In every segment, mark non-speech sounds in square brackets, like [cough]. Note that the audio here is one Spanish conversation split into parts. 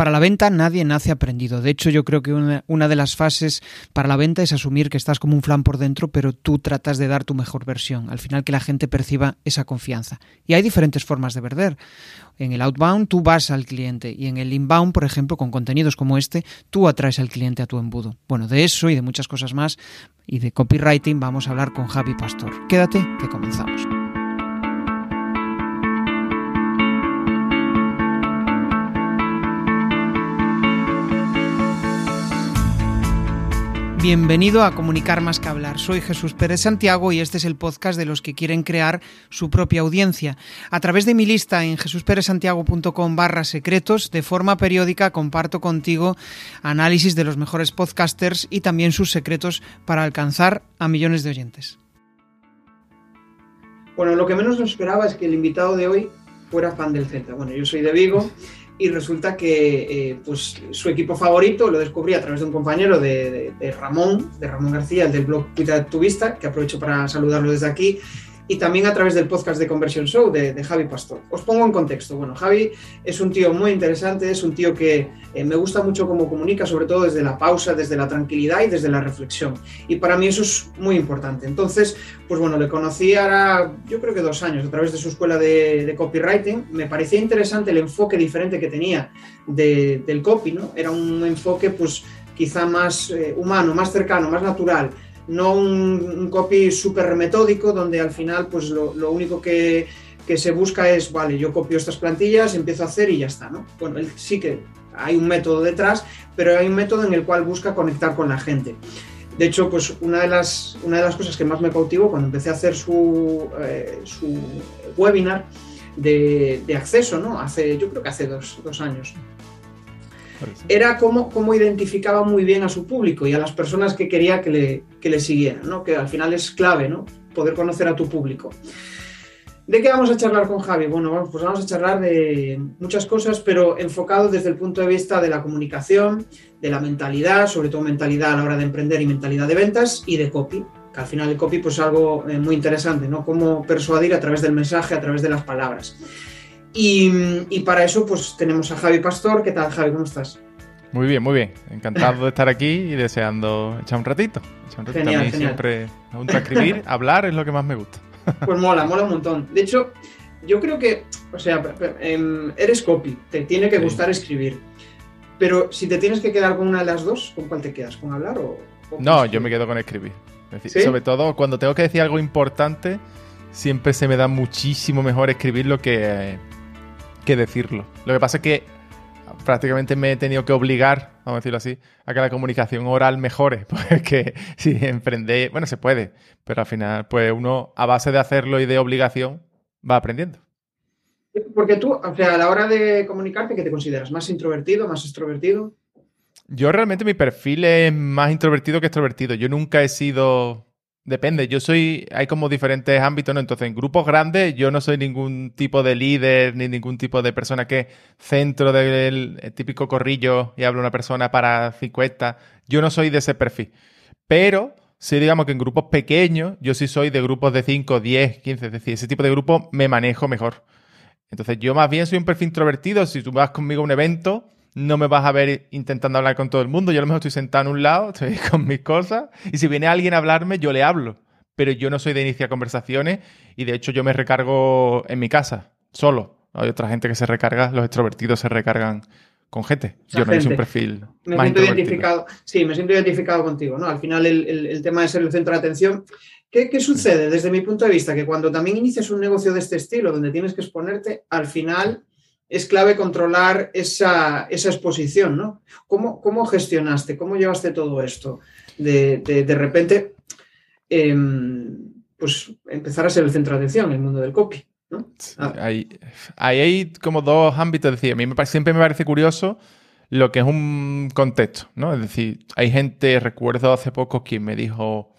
Para la venta nadie nace aprendido. De hecho, yo creo que una, de las fases para la venta es asumir que estás como un flan por dentro, pero tú tratas de dar tu mejor versión. Al final que la gente perciba esa confianza. Y hay diferentes formas de vender. En el outbound tú vas al cliente y en el inbound, por ejemplo, con contenidos como este, tú atraes al cliente a tu embudo. Bueno, de eso y de muchas cosas más y de copywriting vamos a hablar con Javi Pastor. Quédate que comenzamos. Bienvenido a Comunicar más que hablar. Soy Jesús Pérez Santiago y este es el podcast de los que quieren crear su propia audiencia. A través de mi lista en jesusperezsantiago.com barra secretos, de forma periódica comparto contigo análisis de los mejores podcasters y también sus secretos para alcanzar a millones de oyentes. Bueno, lo que menos nos esperaba es que el invitado de hoy fuera fan del Z. Bueno, yo soy de Vigo y resulta que eh, pues, su equipo favorito lo descubrí a través de un compañero de, Ramón, de Ramón García, el del blog Cuida tu Vista, que aprovecho para saludarlo desde aquí, y también a través del podcast de Conversion Show de, Javi Pastor. Os pongo en contexto. Bueno, Javi es un tío muy interesante, es un tío que eh, me gusta mucho cómo comunica, sobre todo desde la pausa, desde la tranquilidad y desde la reflexión. Y para mí eso es muy importante. Entonces, pues bueno, le conocí ahora, yo creo que dos años, a través de su escuela de, copywriting. Me parecía interesante el enfoque diferente que tenía del copy, ¿no? Era un enfoque, pues quizá más eh, humano, más cercano, más natural no un, copy súper metódico donde al final pues lo, único que, se busca es, vale, yo copio estas plantillas, empiezo a hacer y ya está, ¿no? Bueno, sí que hay un método detrás, pero hay un método en el cual busca conectar con la gente. De hecho, pues una de las, una de las cosas que más me cautivó cuando empecé a hacer su, eh, su webinar de, acceso, ¿no? Hace, yo creo que hace dos, dos años era cómo, cómo, identificaba muy bien a su público y a las personas que quería que le, que le siguieran, ¿no? que al final es clave ¿no? poder conocer a tu público. ¿De qué vamos a charlar con Javi? Bueno, pues vamos a charlar de muchas cosas, pero enfocado desde el punto de vista de la comunicación, de la mentalidad, sobre todo mentalidad a la hora de emprender y mentalidad de ventas y de copy, que al final el copy pues es algo eh, muy interesante, ¿no? Cómo persuadir a través del mensaje, a través de las palabras. Y, para eso, pues tenemos a Javi Pastor. ¿Qué tal, Javi? ¿Cómo estás? Muy bien, muy bien. Encantado de estar aquí y deseando echar un ratito. Echar un ratito. Genial, a siempre a escribir, [laughs] hablar es lo que más me gusta. Pues mola, mola un montón. De hecho, yo creo que, o sea, em, eres copy, te tiene que gustar escribir. Pero si te tienes que quedar con una de las dos, ¿con cuál te quedas? ¿Con hablar o.? no, yo me quedo con escribir. Sobre todo cuando tengo que decir algo importante, siempre se me da muchísimo mejor escribirlo que, que decirlo. Lo que pasa es que prácticamente me he tenido que obligar, vamos a decirlo así, a que la comunicación oral mejore. [laughs] Porque si emprende, bueno, se puede, pero al final, pues uno a base de hacerlo y de obligación va aprendiendo. Porque tú, o sea, a la hora de comunicarte, ¿qué te consideras? ¿Más introvertido, más extrovertido? Yo realmente mi perfil es más introvertido que extrovertido. Yo nunca he sido Depende, yo soy, hay como diferentes ámbitos, ¿no? Entonces, en grupos grandes yo no soy ningún tipo de líder ni ningún tipo de persona que centro del típico corrillo y hablo una persona para 50. Yo no soy de ese perfil. Pero sí, digamos que en grupos pequeños yo sí soy de grupos de 5, 10, 15, es decir, ese tipo de grupo me manejo mejor. Entonces, yo más bien soy un perfil introvertido. Si tú vas conmigo a un evento, no me vas a ver intentando hablar con todo el mundo. Yo a lo mejor estoy sentado en un lado, [laughs] estoy con mis cosas, y si viene alguien a hablarme, yo le hablo. Pero yo no soy de iniciar conversaciones y de hecho yo me recargo en mi casa, solo. Hay otra gente que se recarga, los extrovertidos se recargan con gente. yo no soy un perfil. Me siento identificado. Sí, me siento identificado contigo, ¿no? Al final el, tema de ser el centro de atención. ¿Qué, ¿Qué, sucede desde mi punto de vista? Que cuando también inicias un negocio de este estilo, donde tienes que exponerte, al final es clave controlar esa, exposición, ¿no? ¿Cómo, gestionaste, cómo llevaste todo esto? De, repente, em, pues empezar a ser el centro de atención en el mundo del copy. ¿no? Ah. Hay, hay, como dos ámbitos. Es decir, a mí siempre me parece curioso lo que es un contexto, ¿no? Es decir, hay gente, recuerdo hace poco quien me dijo,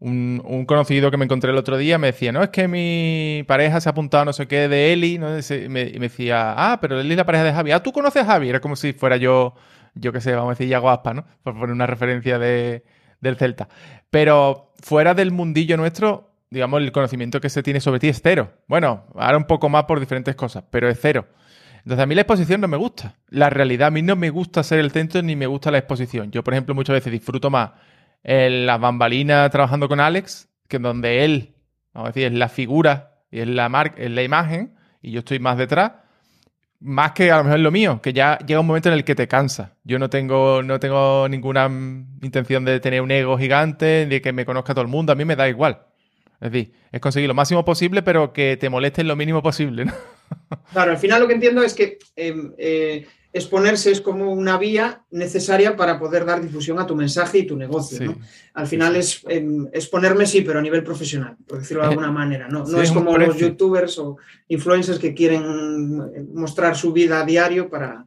un, conocido que me encontré el otro día me decía, no, es que mi pareja se ha apuntado no sé qué de Eli, ¿no? y, me, decía, ah, pero Eli es la pareja de Javi. Ah, ¿tú conoces a Javi? Era como si fuera yo, yo qué sé, vamos a decir Yago Aspa, ¿no? Por poner una referencia de, del Celta. Pero fuera del mundillo nuestro, digamos, el conocimiento que se tiene sobre ti es cero. Bueno, ahora un poco más por diferentes cosas, pero es cero. Entonces a mí la exposición no me gusta. La realidad a mí no me gusta ser el centro ni me gusta la exposición. Yo, por ejemplo, muchas veces disfruto más en la bambalina trabajando con Alex, que donde él, vamos a decir, es la figura y es la, mar es la imagen, y yo estoy más detrás, más que a lo mejor lo mío, que ya llega un momento en el que te cansa. Yo no tengo, no tengo ninguna intención de tener un ego gigante, de que me conozca todo el mundo, a mí me da igual. Es decir, es conseguir lo máximo posible, pero que te moleste lo mínimo posible. ¿no? Claro, al final lo que entiendo es que em, eh, exponerse es como una vía necesaria para poder dar difusión a tu mensaje y tu negocio. Al final es em, exponerme, sí, pero a nivel profesional, por decirlo de alguna manera. No, no es como los youtubers o influencers que quieren eh, mostrar su vida a diario para,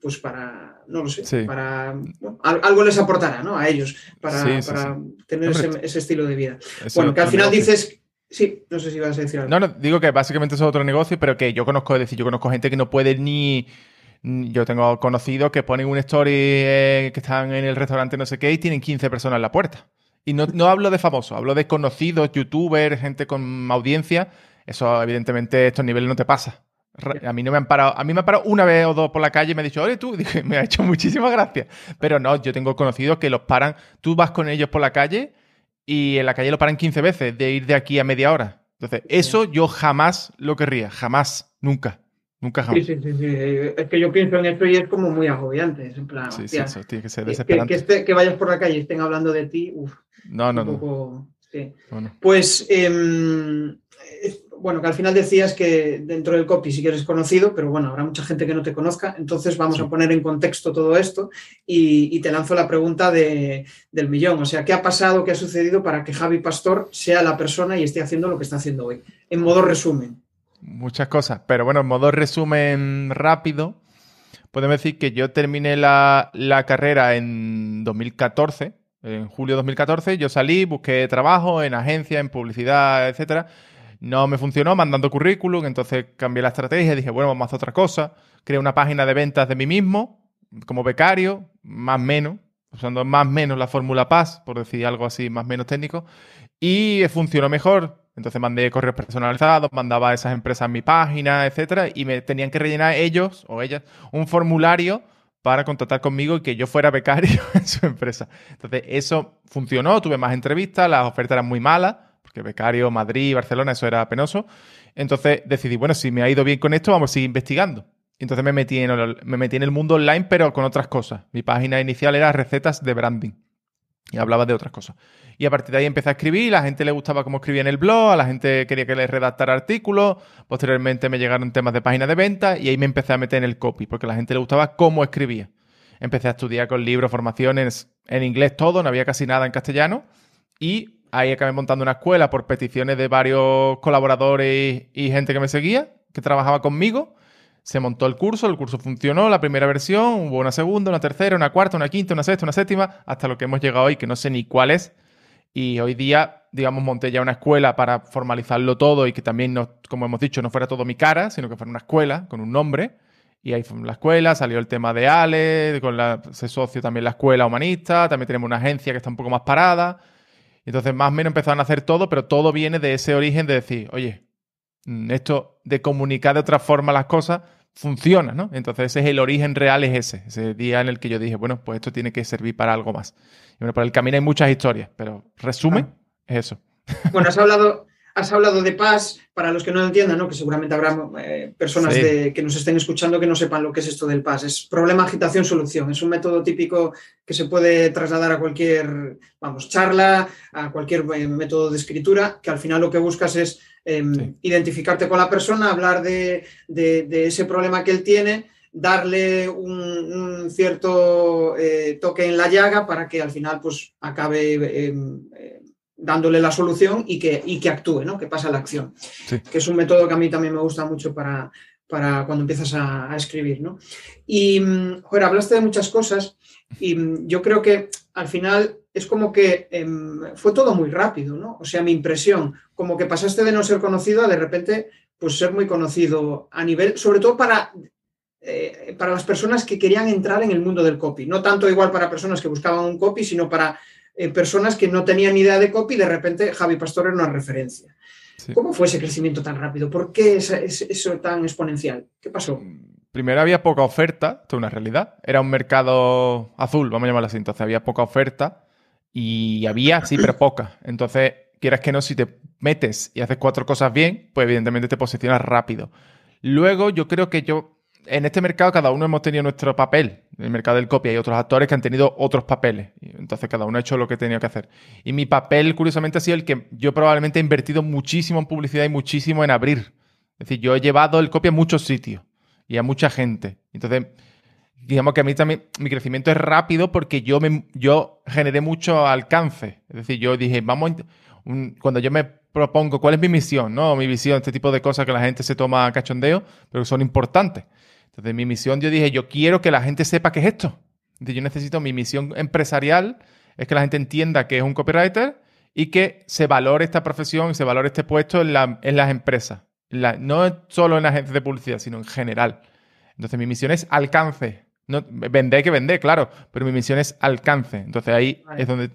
pues para, no lo sé, para algo les aportará ¿no? a ellos para, tener ese, estilo de vida. bueno, que al final dices Sí, no sé si vas a decir algo. No, no, digo que básicamente es otro negocio, pero que yo conozco, es decir, yo conozco gente que no puede ni. Yo tengo conocidos que ponen un story eh, que están en el restaurante no sé qué y tienen 15 personas en la puerta. Y no, no hablo de famosos, hablo de conocidos, youtubers, gente con audiencia. Eso, evidentemente, estos niveles no te pasa. A mí no me han parado, a mí me han parado una vez o dos por la calle y me ha dicho, oye tú, [laughs] me ha hecho muchísimas gracias. Pero no, yo tengo conocidos que los paran, tú vas con ellos por la calle y en la calle lo paran 15 veces de ir de aquí a media hora. Entonces, eso yo jamás lo querría, jamás, nunca. Nunca jamás. Sí, sí, sí, Es que yo pienso en esto y es como muy agobiante. en plan, sí, sí, eso tiene que ser desesperante. Que, vayas por la calle y estén hablando de ti, uff. No, no, no. Sí. Pues em, bueno, que al final decías que dentro del copy sí que eres conocido, pero bueno, habrá mucha gente que no te conozca, entonces vamos a poner en contexto todo esto y, te lanzo la pregunta del millón, o sea, ¿qué ha pasado, qué ha sucedido para que Javi Pastor sea la persona y esté haciendo lo que está haciendo hoy? En modo resumen. Muchas cosas, pero bueno, en modo resumen rápido, podemos decir que yo terminé la, la carrera en 2014, en julio de 2014, yo salí, busqué trabajo en agencia, en publicidad, etcétera no me funcionó mandando currículum, entonces cambié la estrategia dije, bueno, vamos a hacer otra cosa. Creé una página de ventas de mí mismo, como becario, más menos, usando más menos la fórmula PAS, por decir algo así más menos técnico, y funcionó mejor. Entonces mandé correos personalizados, mandaba a esas empresas mi página, etcétera, y me tenían que rellenar ellos o ellas un formulario para contactar conmigo y que yo fuera becario [laughs] en su empresa. Entonces, eso funcionó, tuve más entrevistas, las ofertas eran muy malas, que becario, Madrid, Barcelona, eso era penoso. Entonces decidí, bueno, si me ha ido bien con esto, vamos a seguir investigando. Entonces me metí, en me metí en el mundo online, pero con otras cosas. Mi página inicial era recetas de branding. Y hablaba de otras cosas. Y a partir de ahí empecé a escribir, la gente le gustaba cómo escribía en el blog, a la gente quería que le redactara artículos, posteriormente me llegaron temas de página de venta y ahí me empecé a meter en el copy, porque a la gente le gustaba cómo escribía. Empecé a estudiar con libros, formaciones en inglés todo, no había casi nada en castellano y ahí acabé montando una escuela por peticiones de varios colaboradores y gente que me seguía, que trabajaba conmigo. Se montó el curso, el curso funcionó, la primera versión, hubo una segunda, una tercera, una cuarta, una quinta, una sexta, una séptima, hasta lo que hemos llegado hoy, que no sé ni cuál es. Y hoy día, digamos, monté ya una escuela para formalizarlo todo y que también, no, como hemos dicho, no fuera todo mi cara, sino que fuera una escuela con un nombre. Y ahí fue la escuela, salió el tema de Ale, con la, se socio también la escuela humanista, también tenemos una agencia que está un poco más parada. Entonces, más o menos empezaron a hacer todo, pero todo viene de ese origen de decir, oye, mm, esto de comunicar de otra forma las cosas funciona, ¿no? Entonces, ese es el origen real, es ese, ese día en el que yo dije, bueno, pues esto tiene que servir para algo más. Y bueno, por el camino hay muchas historias, pero resumen, ah. es eso. [laughs] Bueno, has hablado, has hablado de paz, para los que no lo entiendan, ¿no? que seguramente habrá eh, personas que nos estén escuchando que no sepan lo que es esto del PAS. Es problema, agitación, solución. Es un método típico que se puede trasladar a cualquier, vamos, charla, a cualquier eh, método de escritura, que al final lo que buscas es em, identificarte con la persona, hablar de, ese problema que él tiene, darle un, cierto eh, toque en la llaga para que al final pues acabe em, dándole la solución y que, que actúe, ¿no? que pasa la acción. Que es un método que a mí también me gusta mucho para, para cuando empiezas a, escribir. ¿no? Y, bueno, hablaste de muchas cosas y yo creo que al final es como que em, fue todo muy rápido, ¿no? O sea, mi impresión, como que pasaste de no ser conocido a de repente pues ser muy conocido a nivel, sobre todo para eh, para las personas que querían entrar en el mundo del copy. No tanto igual para personas que buscaban un copy, sino para eh, personas que no tenían ni idea de copy y de repente Javi Pastor era una referencia. ¿Cómo fue ese crecimiento tan rápido? ¿Por qué es, eso tan exponencial? ¿Qué pasó? primero había poca oferta, esto es una realidad. Era un mercado azul, vamos a llamarlo así. Entonces había poca oferta y había, sí, pero poca. Entonces, quieras que no, si te metes y haces cuatro cosas bien, pues evidentemente te posicionas rápido. Luego, yo creo que yo, en este mercado, cada uno hemos tenido nuestro papel. En el mercado del copia hay otros actores que han tenido otros papeles. Entonces, cada uno ha hecho lo que tenía que hacer. Y mi papel, curiosamente, ha sido el que yo probablemente he invertido muchísimo en publicidad y muchísimo en abrir. Es decir, yo he llevado el copia a muchos sitios y a mucha gente. Entonces, digamos que a mí también mi crecimiento es rápido porque yo, me, yo generé mucho alcance. Es decir, yo dije, vamos, cuando yo me propongo cuál es mi misión, ¿no? Mi visión, este tipo de cosas que la gente se toma cachondeo, pero que son importantes. Entonces, mi misión, yo dije, yo quiero que la gente sepa qué es esto. Entonces, yo necesito mi misión empresarial, es que la gente entienda que es un copywriter y que se valore esta profesión, se valore este puesto en, en las empresas no solo en agencias de publicidad, sino en general. Entonces mi misión es alcance. No, vender que vender, claro, pero mi misión es alcance. Entonces ahí es donde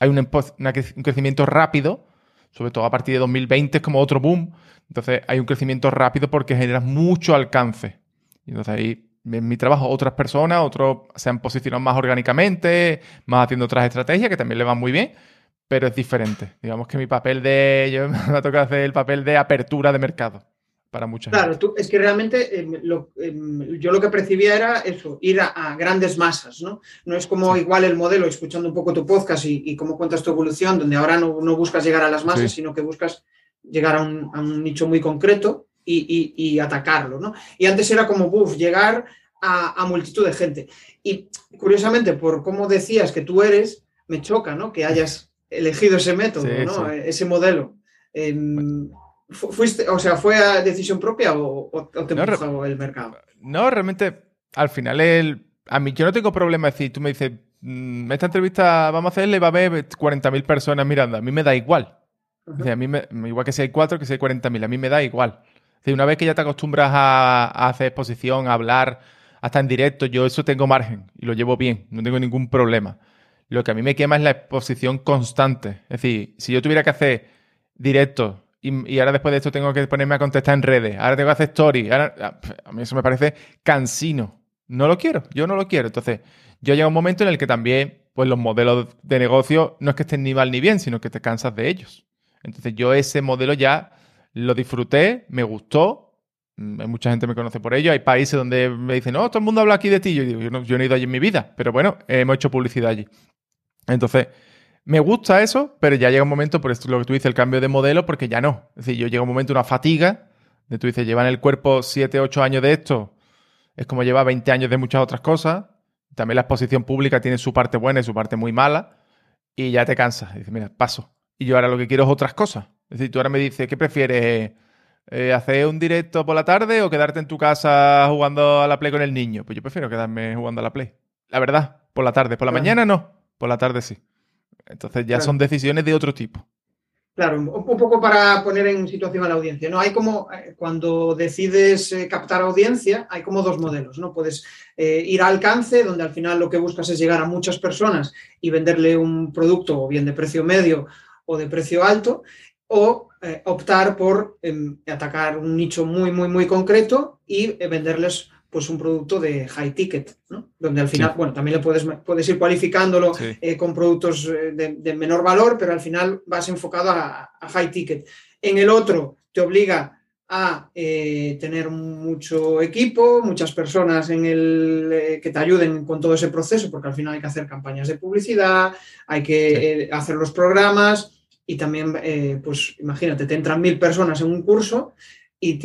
hay un, un, crecimiento rápido, sobre todo a partir de 2020 es como otro boom. Entonces hay un crecimiento rápido porque generas mucho alcance. Y entonces ahí en mi trabajo otras personas, otros se han posicionado más orgánicamente, más haciendo otras estrategias que también le van muy bien pero es diferente. Digamos que mi papel de. Yo [laughs] me ha tocado hacer el papel de apertura de mercado para muchas Claro, tú, es que realmente em, em, yo lo que percibía era eso, ir a, grandes masas, ¿no? No es como igual el modelo, escuchando un poco tu podcast y, cómo cuentas tu evolución, donde ahora no, buscas llegar a las masas, sino que buscas llegar a un, nicho muy concreto y, atacarlo, ¿no? Y antes era como, buf, llegar a, a multitud de gente. Y curiosamente, por cómo decías que tú eres, me choca, ¿no? Que hayas elegido ese método, ¿no? ese modelo. Em, ¿Fuiste, o sea, ¿fue a decisión propia o, te no, el mercado? No, realmente, al final, el, a mí yo no tengo problema decir, tú me dices, mm, esta entrevista vamos a hacerle, va a haber 40.000 personas mirando, a mí me da igual. a mí me, igual que si hay 4, que si hay 40.000, a mí me da igual. una vez que ya te acostumbras a, a, hacer exposición, a hablar, hasta en directo, yo eso tengo margen y lo llevo bien, no tengo ningún problema. Lo que a mí me quema es la exposición constante. Es decir, si yo tuviera que hacer directo y, ahora después de esto tengo que ponerme a contestar en redes, ahora tengo que hacer story, ah, a mí eso me parece cansino. No lo quiero, yo no lo quiero. Entonces, yo llega un momento en el que también, pues los modelos de negocio no es que estén ni mal ni bien, sino que te cansas de ellos. Entonces, yo ese modelo ya lo disfruté, me gustó, mm, mucha gente me conoce por ello. Hay países donde me dicen, no, todo el mundo habla aquí de ti. Yo digo, yo no, yo no he ido allí en mi vida, pero bueno, hemos hecho publicidad allí. Entonces, me gusta eso, pero ya llega un momento, por esto lo que tú dices, el cambio de modelo, porque ya no. Es decir, yo llega un momento, una fatiga, de tú dices, llevan el cuerpo 7, 8 años de esto, es como lleva 20 años de muchas otras cosas. También la exposición pública tiene su parte buena y su parte muy mala, y ya te cansas. dices, mira, paso. Y yo ahora lo que quiero es otras cosas. Es decir, tú ahora me dices, ¿qué prefieres? Eh, ¿Hacer un directo por la tarde o quedarte en tu casa jugando a la Play con el niño? Pues yo prefiero quedarme jugando a la Play. La verdad, por la tarde. Por la mañana no. Por la tarde sí. Entonces ya son decisiones de otro tipo. Claro, un, poco para poner en situación a la audiencia. ¿no? Hay como, eh, cuando decides eh, captar audiencia, hay como dos modelos. ¿no? Puedes eh, ir a alcance, donde al final lo que buscas es llegar a muchas personas y venderle un producto o bien de precio medio o de precio alto, o optar por em, atacar un nicho muy, muy, muy concreto y venderles pues un producto de high ticket, ¿no? Donde al final, bueno, también le puedes, puedes ir cualificándolo eh, con productos eh, de, menor valor, pero al final vas enfocado a, high ticket. En el otro te obliga a eh, tener mucho equipo, muchas personas en el, que te ayuden con todo ese proceso, porque al final hay que hacer campañas de publicidad, hay que hacer los programas y también, pues imagínate, te entran mil personas en un curso y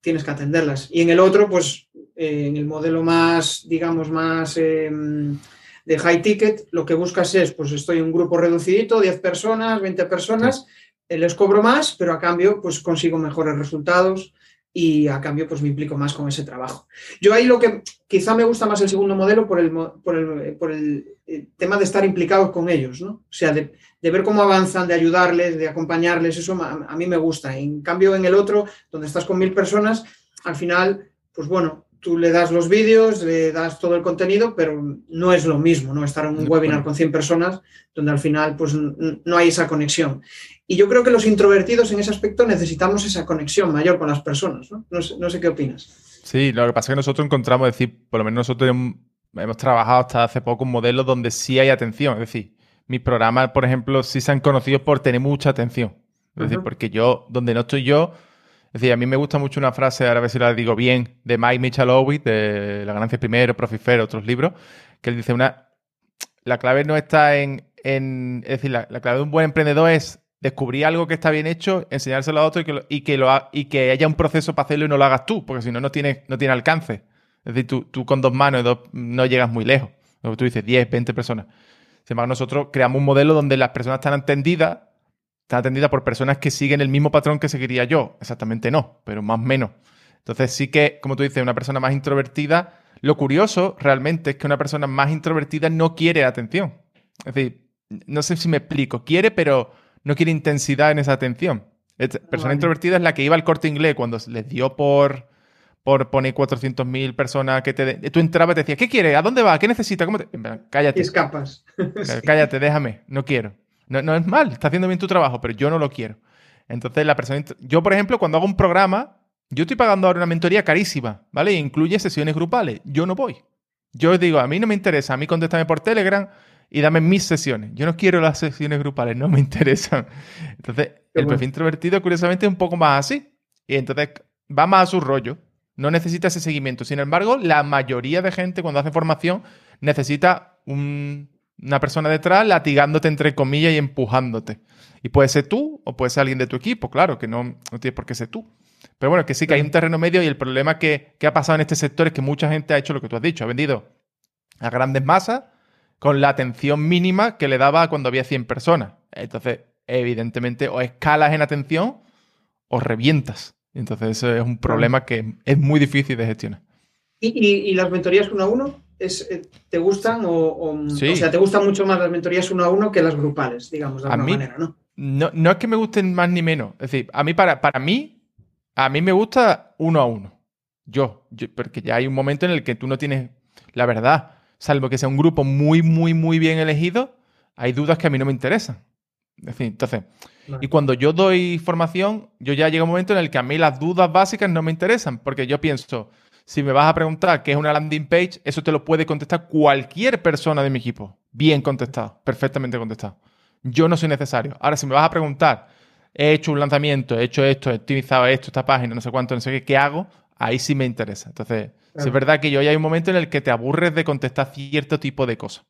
tienes que atenderlas. Y en el otro, pues en el modelo más, digamos, más em, de high ticket, lo que buscas es, pues estoy en un grupo reducidito, 10 personas, 20 personas, eh, les cobro más, pero a cambio, pues consigo mejores resultados y a cambio, pues me implico más con ese trabajo. Yo ahí lo que quizá me gusta más el segundo modelo por el, por el, por el tema de estar implicados con ellos, ¿no? O sea, de, de, ver cómo avanzan, de ayudarles, de acompañarles, eso a, a mí me gusta. En cambio, en el otro, donde estás con mil personas, al final, pues bueno, tú le das los vídeos, le das todo el contenido, pero no es lo mismo, ¿no? Estar en un webinar con 100 personas donde al final pues no hay esa conexión. Y yo creo que los introvertidos en ese aspecto necesitamos esa conexión mayor con las personas, ¿no? No sé, qué opinas. Sí, lo que pasa es que nosotros encontramos, es decir, por lo menos nosotros hemos trabajado hasta hace poco un modelo donde sí hay atención. Es decir, mis programas, por ejemplo, sí se han conocido por tener mucha atención. Es decir, porque yo, donde no estoy yo, es decir, a mí me gusta mucho una frase, ahora a ver si la digo bien, de Mike Michalowicz, de La ganancia primero, Profifero, otros libros, que él dice una, la clave no está en, en es decir, la, clave de un buen emprendedor es descubrir algo que está bien hecho, enseñárselo a otro y que, y que, lo, y que haya un proceso para hacerlo y no lo hagas tú, porque si no, no tiene, no tiene alcance. Es decir, tú, tú con dos manos no llegas muy lejos. Lo tú dices, 10, 20 personas. Sin embargo, nosotros creamos un modelo donde las personas están atendidas, están atendidas por personas que siguen el mismo patrón que seguiría yo. Exactamente no, pero más o menos. Entonces sí que, como tú dices, una persona más introvertida, lo curioso realmente es que una persona más introvertida no quiere atención. Es decir, no sé si me explico, quiere, pero no quiere intensidad en esa atención. persona introvertida es la que iba al corte inglés cuando les dio por, por poner 400.000 personas que te... Tú entrabas y te decías, ¿qué quieres? ¿A dónde va? ¿Qué necesitas? ¿Cómo te... Cállate. Y escapas. [laughs] Cállate, déjame, no quiero. No, no es mal, está haciendo bien tu trabajo, pero yo no lo quiero. Entonces, la persona... Yo, por ejemplo, cuando hago un programa, yo estoy pagando ahora una mentoría carísima, ¿vale? incluye sesiones grupales. Yo no voy. Yo os digo, a mí no me interesa, a mí contéstame por Telegram y dame mis sesiones. Yo no quiero las sesiones grupales, no me [laughs] interesan. Entonces, el perfil introvertido, curiosamente, es un poco más así. Y entonces va más a su rollo. No necesita ese seguimiento. Sin embargo, la mayoría de gente cuando hace formación necesita una persona detrás latigándote entre comillas y empujándote. Y puede ser tú o puede ser alguien de tu equipo, claro, que no, no tienes por qué ser tú. Pero bueno, que sí que hay un terreno medio y el problema que, que ha pasado en este sector es que mucha gente ha hecho lo que tú has dicho, ha vendido a grandes masas con la atención mínima que le daba cuando había 100 personas. Entonces, evidentemente, o escalas en atención o revientas. Entonces, eso es un problema que es muy difícil de gestionar. ¿Y, las mentorías uno a uno? Es, eh, ¿Te gustan o, sea, te gustan mucho más las mentorías uno a uno que las grupales, digamos, de alguna manera, ¿no? ¿no? No es que me gusten más ni menos. Es decir, a mí, para, para mí, a mí me gusta uno a uno. Yo, yo, porque ya hay un momento en el que tú no tienes la verdad salvo que sea un grupo muy, muy, muy bien elegido, hay dudas que a mí no me interesan. En fin, entonces, y cuando yo doy formación, yo ya llega un momento en el que a mí las dudas básicas no me interesan, porque yo pienso, si me vas a preguntar qué es una landing page, eso te lo puede contestar cualquier persona de mi equipo. Bien contestado, perfectamente contestado. Yo no soy necesario. Ahora, si me vas a preguntar, he hecho un lanzamiento, he hecho esto, he optimizado esto, esta página, no sé cuánto, no sé qué, ¿qué hago? Ahí sí me interesa. Entonces, es verdad que yo ya hay un momento en el que te aburres de contestar cierto tipo de cosas.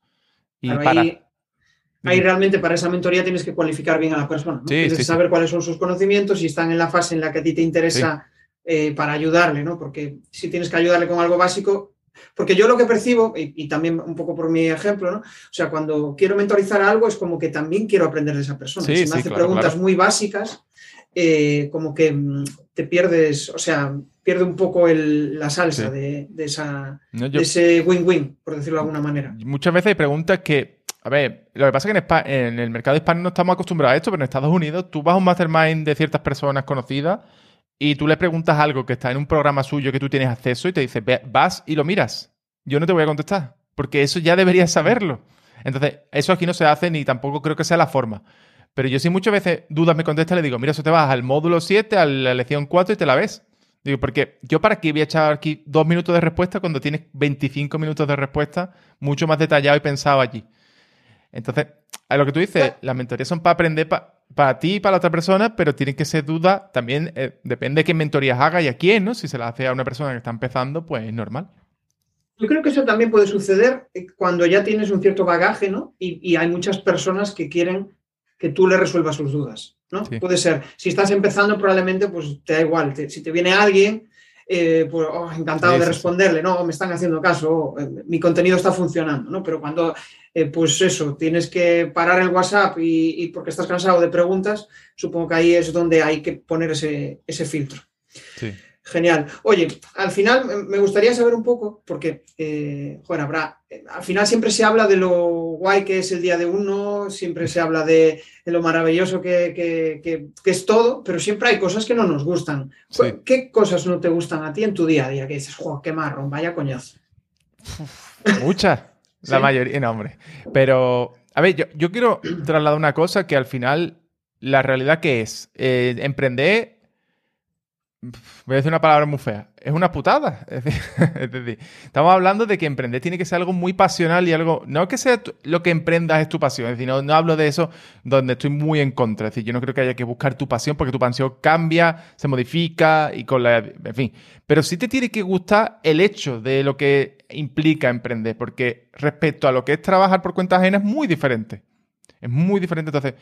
Y ahí, realmente para esa mentoría tienes que cualificar bien a la persona. tienes que saber cuáles son sus conocimientos y están en la fase en la que a ti te interesa eh, para ayudarle, ¿no? Porque si tienes que ayudarle con algo básico, porque yo lo que percibo, y, también un poco por mi ejemplo, ¿no? O sea, cuando quiero mentorizar algo es como que también quiero aprender de esa persona. si me hace preguntas muy básicas, eh, como que mm, te pierdes, o sea, pierde un poco la salsa de, esa, ese win-win, por decirlo de alguna manera. Muchas veces hay preguntas que, a ver, lo que pasa es que en, en el mercado hispano no estamos acostumbrados a esto, pero en Estados Unidos tú vas a un mastermind de ciertas personas conocidas y tú le preguntas algo que está en un programa suyo que tú tienes acceso y te dice, vas y lo miras. Yo no te voy a contestar, porque eso ya deberías saberlo. Entonces, eso aquí no se hace ni tampoco creo que sea la forma. Pero yo sí muchas veces dudas me contesta, le digo, mira, eso te vas al módulo 7, a la lección 4 y te la ves. Digo, porque yo para qué voy a echar aquí dos minutos de respuesta cuando tienes 25 minutos de respuesta mucho más detallado y pensado allí. Entonces, a lo que tú dices, las mentorías son para aprender para ti y para la otra persona, pero tienen que ser dudas, también eh, depende de qué mentorías haga y a quién, ¿no? Si se la hace a una persona que está empezando, pues es normal. Yo creo que eso también puede suceder eh, cuando ya tienes un cierto bagaje, ¿no? y hay muchas personas que quieren que tú le resuelvas sus dudas. ¿no? Puede ser, si estás empezando, probablemente pues te da igual. si te viene alguien, eh, pues oh, encantado de responderle, no, me están haciendo caso, eh, mi contenido está funcionando, ¿no? Pero cuando, eh, pues eso, tienes que parar el WhatsApp y, y, porque estás cansado de preguntas, supongo que ahí es donde hay que poner ese, ese filtro. Sí. Genial. Oye, al final me gustaría saber un poco, porque, eh, bueno, habrá, al final siempre se habla de lo guay que es el día de uno, siempre se habla de, lo maravilloso que, es todo, pero siempre hay cosas que no nos gustan. ¿Qué cosas no te gustan a ti en tu día a día? Que dices, ¡jo, qué marrón, vaya coñazo! Muchas, la mayoría, no, hombre. Pero, a ver, yo, yo, quiero trasladar una cosa que al final, la realidad que es, eh, emprender voy a decir una palabra muy fea, es una putada. [laughs] Es decir, estamos hablando de que emprender tiene que ser algo muy pasional y algo, no que sea lo que emprendas es tu pasión, es decir, no, hablo de eso donde estoy muy en contra, es decir, yo no creo que haya que buscar tu pasión porque tu pasión cambia, se modifica y con la, en fin, pero sí te tiene que gustar el hecho de lo que implica emprender, porque respecto a lo que es trabajar por cuenta ajena es muy diferente, es muy diferente, entonces,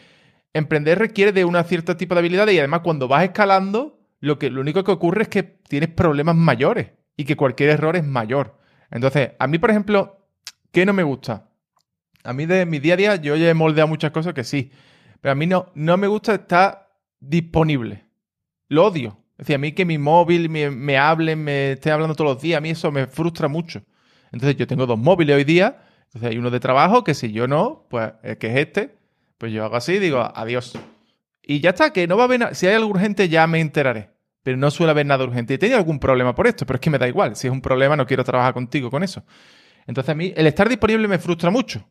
emprender requiere de una cierta tipo de habilidad y además cuando vas escalando, lo, que, lo único que ocurre es que tienes problemas mayores y que cualquier error es mayor. Entonces, a mí, por ejemplo, ¿qué no me gusta? A mí de mi día a día yo ya he moldeado muchas cosas que sí, pero a mí no, no me gusta estar disponible. Lo odio. Es decir, a mí que mi móvil me, me hable, me esté hablando todos los días, a mí eso me frustra mucho. Entonces yo tengo dos móviles hoy día, entonces hay uno de trabajo que si yo no, pues es que es este, pues yo hago así digo adiós. Y ya está, que no va a haber. Si hay algo urgente, ya me enteraré. Pero no suele haber nada urgente. Y tenía algún problema por esto, pero es que me da igual. Si es un problema, no quiero trabajar contigo con eso. Entonces a mí el estar disponible me frustra mucho.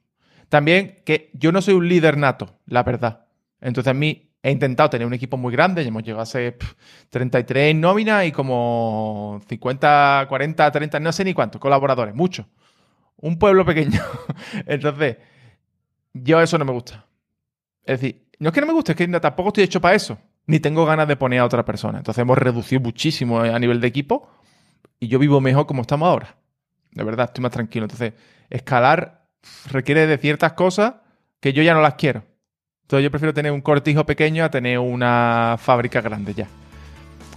También que yo no soy un líder nato, la verdad. Entonces a mí he intentado tener un equipo muy grande. Ya hemos llegado a ser 33 nóminas y como 50, 40, 30, no sé ni cuántos colaboradores. Mucho. Un pueblo pequeño. [laughs] Entonces, yo eso no me gusta. Es decir, no es que no me guste, es que tampoco estoy hecho para eso. Ni tengo ganas de poner a otra persona. Entonces hemos reducido muchísimo a nivel de equipo y yo vivo mejor como estamos ahora. De verdad, estoy más tranquilo. Entonces, escalar requiere de ciertas cosas que yo ya no las quiero. Entonces yo prefiero tener un cortijo pequeño a tener una fábrica grande ya.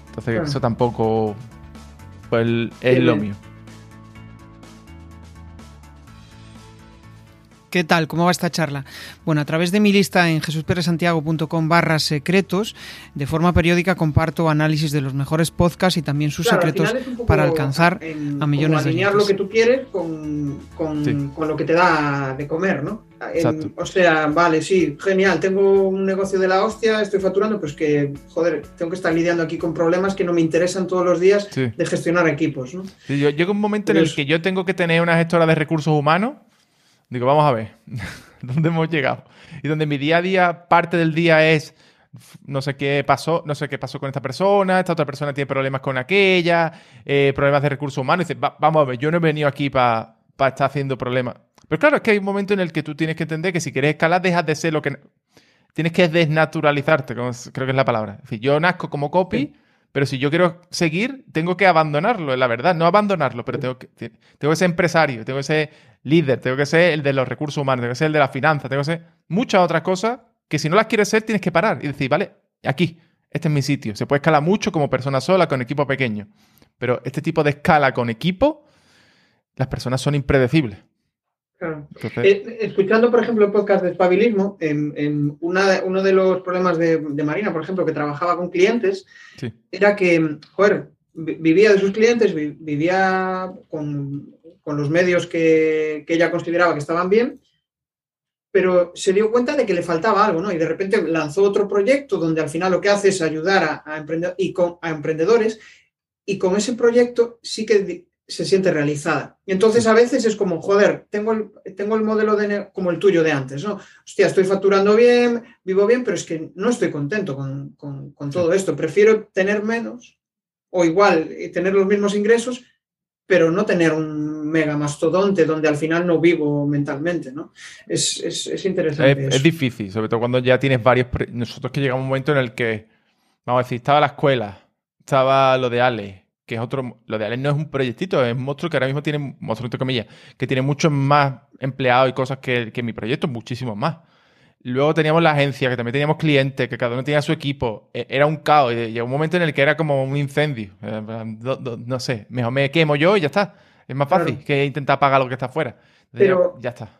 Entonces eso tampoco pues, es lo mío. ¿Qué tal? ¿Cómo va esta charla? Bueno, a través de mi lista en jesusperesantiago.com barra secretos, de forma periódica comparto análisis de los mejores podcasts y también sus secretos para alcanzar a millones de alinear lo que tú quieres con, lo que te da de comer, ¿no? o sea, vale, sí, genial, tengo un negocio de la hostia, estoy facturando, pues que, joder, tengo que estar lidiando aquí con problemas que no me interesan todos los días de gestionar equipos, ¿no? Sí, yo, llega un momento en el que yo tengo que tener una gestora de recursos humanos Digo, vamos a ver, [laughs] ¿dónde hemos llegado? Y donde mi día a día, parte del día es no sé qué pasó, no sé qué pasó con esta persona, esta otra persona tiene problemas con aquella, eh, problemas de recursos humanos. Y dices, vamos a ver, yo no he venido aquí para estar haciendo problemas. Pero claro, es que hay un momento en el que tú tienes que entender que si quieres escalar, dejas de ser lo que. Tienes que desnaturalizarte, como creo que es la palabra. Es decir, yo nazco como copy. Pero si yo quiero seguir, tengo que abandonarlo, la verdad. No abandonarlo, pero tengo que, tengo que ser empresario, tengo que ser líder, tengo que ser el de los recursos humanos, tengo que ser el de la finanza, tengo que ser muchas otras cosas que si no las quieres ser, tienes que parar y decir, vale, aquí, este es mi sitio. Se puede escalar mucho como persona sola, con equipo pequeño. Pero este tipo de escala con equipo, las personas son impredecibles. Eh, escuchando, por ejemplo, el podcast de espabilismo, en, uno de los problemas de, Marina, por ejemplo, que trabajaba con clientes, era que, joder, vivía de sus clientes, vivía con, los medios que, ella consideraba que estaban bien, pero se dio cuenta de que le faltaba algo, ¿no? Y de repente lanzó otro proyecto donde al final lo que hace es ayudar a, y a emprendedores y con ese proyecto sí que se siente realizada. Y entonces a veces es como, joder, tengo el, tengo el modelo de como el tuyo de antes, ¿no? Hostia, estoy facturando bien, vivo bien, pero es que no estoy contento con, todo esto. Prefiero tener menos o igual eh, tener los mismos ingresos, pero no tener un mega mastodonte donde al final no vivo mentalmente, ¿no? Es, interesante. Es, difícil, sobre todo cuando ya tienes varios... Nosotros que llegamos a un momento en el que, vamos a decir, estaba la escuela, estaba lo de Ale, que es otro, lo de Alex no es un proyectito, es un monstruo que ahora mismo tiene, monstruo entre comillas, que tiene muchos más empleados y cosas que, mi proyecto, muchísimos más. Luego teníamos la agencia, que también teníamos clientes, que cada uno tenía su equipo. E, era un caos. Y llegó un momento en el que era como un incendio. Eh, no, sé, mejor me quemo yo y ya está. Es más fácil que intentar apagar lo que está afuera. Pero, ya, está.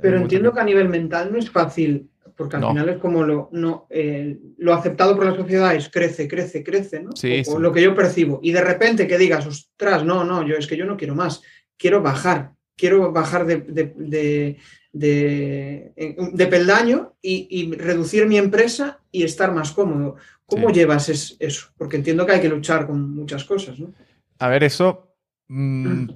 Pero entiendo que a nivel mental no es fácil porque al final es como lo, no, eh, lo aceptado por la sociedad es crece, crece, crece, ¿no? Sí, o, lo que yo percibo. Y de repente que digas, ostras, no, no, yo es que yo no quiero más, quiero bajar, quiero bajar de, de, de, peldaño y, reducir mi empresa y estar más cómodo. ¿Cómo llevas eso? Porque entiendo que hay que luchar con muchas cosas, ¿no? A ver, eso... Mm,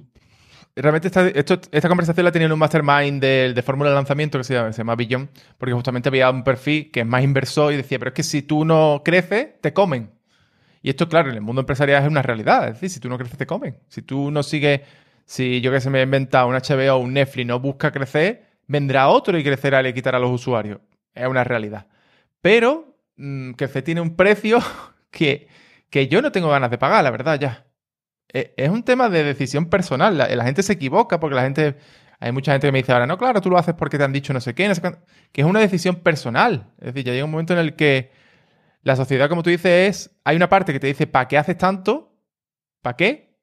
realmente esta, esta conversación la tenía en un mastermind de, de fórmula de lanzamiento que se llama, se porque justamente había un perfil que es más inversor y decía, pero es que si tú no creces, te comen. Y esto, claro, en el mundo empresarial es una realidad. Es decir, si tú no creces, te comen. Si tú no sigues, si yo que se me he inventado un HBO o un Netflix no busca crecer, vendrá otro y crecerá y le quitará a los usuarios. Es una realidad. Pero mmm, crecer tiene un precio [laughs] que, que yo no tengo ganas de pagar, la verdad, ya. E, es un tema de decisión personal. La, la gente se equivoca porque la gente hay mucha gente que me dice ahora, no, claro, tú lo haces porque te han dicho no sé qué, no sé qué, que es una decisión personal. Es decir, ya llega un momento en el que la sociedad, como tú dices, es, hay una parte que te dice, ¿para qué haces tanto? ¿Para qué?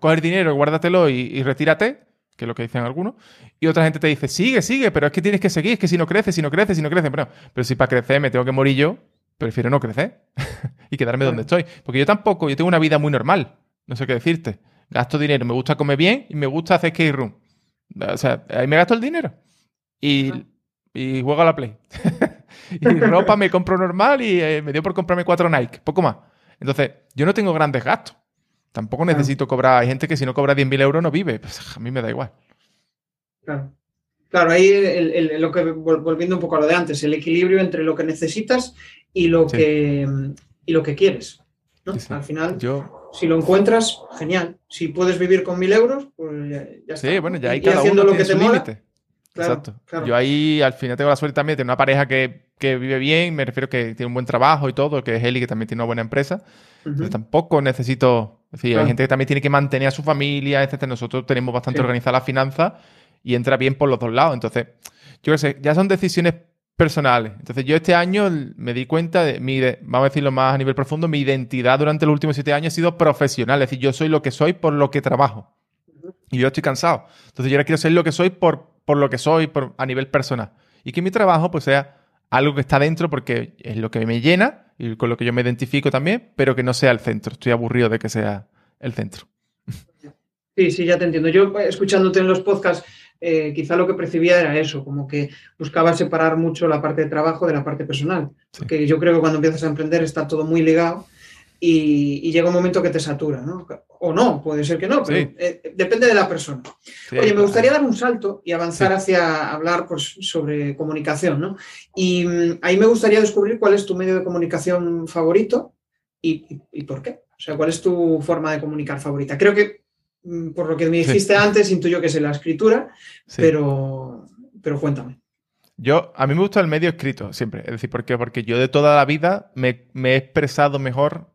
Coger dinero, guárdatelo y, y retírate, que es lo que dicen algunos. Y otra gente te dice, sigue, sigue, pero es que tienes que seguir, es que si no creces, si no creces, si no creces. Bueno, pero si para crecer me tengo que morir yo, prefiero no crecer [laughs] y quedarme donde estoy. Porque yo tampoco, yo tengo una vida muy normal, no sé qué decirte. Gasto dinero, me gusta comer bien y me gusta hacer skate room. O sea, ahí me gasto el dinero. Y, y juego a la Play. [laughs] y ropa me compro normal y eh, me dio por comprarme cuatro Nike, poco más. Entonces, yo no tengo grandes gastos. Tampoco necesito cobrar. Hay gente que si no cobra 10.000 euros no vive. Pues a mí me da igual. Claro. Claro, ahí el, el, lo que, volviendo un poco a lo de antes, el equilibrio entre lo que necesitas y lo, sí. que, y lo que quieres. ¿no? Sí, Al final, yo... si lo encuentras, genial. Si puedes vivir con mil euros, pues ya, ya está. Sí, bueno, ya hay cada haciendo uno lo que te límite. Claro, Exacto. Claro. Yo ahí al final tengo la suerte también de tener una pareja que, que, vive bien, me refiero que tiene un buen trabajo y todo, que es Eli, que también tiene una buena empresa. Uh -huh. Entonces tampoco necesito. Es decir, claro. hay gente que también tiene que mantener a su familia, etc. Nosotros tenemos bastante sí. organizada la finanza y entra bien por los dos lados. Entonces, yo qué sé, ya son decisiones personales. Entonces, yo este año me di cuenta de mi, vamos a decirlo más a nivel profundo, mi identidad durante los últimos siete años ha sido profesional. Es decir, yo soy lo que soy por lo que trabajo. Y yo estoy cansado. Entonces, yo ahora quiero ser lo que soy por, por lo que soy por, a nivel personal. Y que mi trabajo, pues, sea algo que está dentro porque es lo que me llena y con lo que yo me identifico también, pero que no sea el centro. Estoy aburrido de que sea el centro. Sí, sí, ya te entiendo. Yo, escuchándote en los podcasts, eh, quizá lo que percibía era eso, como que buscaba separar mucho la parte de trabajo de la parte personal. Sí. Porque yo creo que cuando empiezas a emprender está todo muy ligado y, y llega un momento que te satura, ¿no? O no, puede ser que no, pero sí. eh, depende de la persona. Sí, Oye, me gustaría dar un salto y avanzar hacia hablar pues, sobre comunicación, ¿no? Y um, ahí me gustaría descubrir cuál es tu medio de comunicación favorito y, y, y por qué. O sea, cuál es tu forma de comunicar favorita. Creo que Mm, por lo que me dijiste sí. antes, intuyo que es la escritura, sí. pero, pero cuéntame. Yo, a mí me gusta el medio escrito, siempre. Es decir, ¿por qué? Porque yo de toda la vida me, me he expresado mejor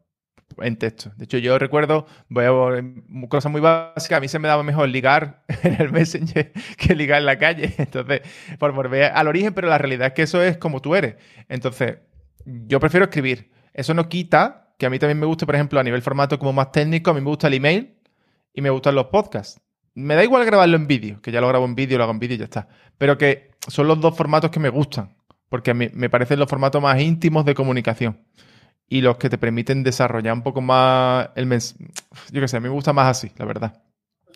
en texto. De hecho, yo recuerdo, voy a cosas muy básicas, a mí se me daba mejor ligar [laughs] en el Messenger que ligar en la calle. [laughs] Entonces, por volver al origen, pero la realidad es que eso es como tú eres. Entonces, yo prefiero escribir. Eso no quita que a mí también me guste, por ejemplo, a nivel formato como más técnico, a mí me gusta el email, y me gustan los podcasts. Me da igual grabarlo en vídeo, que ya lo grabo en vídeo, lo hago en vídeo y ya está. Pero que son los dos formatos que me gustan, porque me, me parecen los formatos más íntimos de comunicación y los que te permiten desarrollar un poco más el mens Yo qué sé, a mí me gusta más así, la verdad.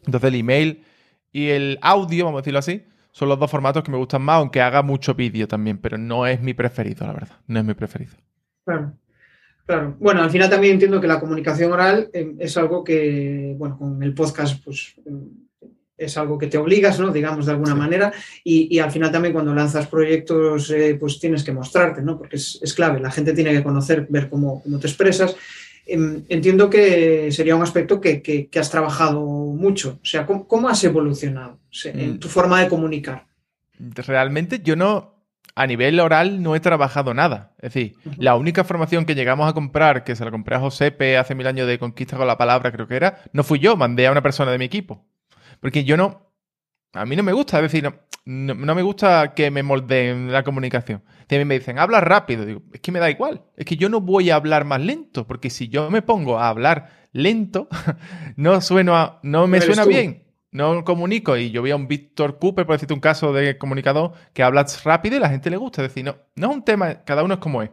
Entonces el email y el audio, vamos a decirlo así, son los dos formatos que me gustan más, aunque haga mucho vídeo también, pero no es mi preferido, la verdad. No es mi preferido. Claro. Claro. Bueno, al final también entiendo que la comunicación oral eh, es algo que, bueno, con el podcast, pues es algo que te obligas, ¿no? Digamos, de alguna sí. manera. Y, y, al final también cuando lanzas proyectos, eh, pues tienes que mostrarte, ¿no? Porque es, es, clave. La gente tiene que conocer, ver cómo, cómo te expresas. Eh, entiendo que sería un aspecto que, que, que, has trabajado mucho. O sea, ¿cómo, cómo has evolucionado en mm. tu forma de comunicar? Realmente yo no, a nivel oral no he trabajado nada. Es decir, uh -huh. la única formación que llegamos a comprar, que se la compré a Josepe hace mil años de Conquista con la Palabra, creo que era, no fui yo, mandé a una persona de mi equipo. Porque yo no... A mí no me gusta, es decir, no, no, no me gusta que me moldeen la comunicación. También me dicen, habla rápido. Digo, es que me da igual. Es que yo no voy a hablar más lento, porque si yo me pongo a hablar lento, [laughs] no, sueno a, no me suena tú? bien no comunico y yo vi a un Víctor Cooper, por decirte un caso de comunicador, que habla rápido y la gente le gusta. Es decir, no, no es un tema, cada uno es como es.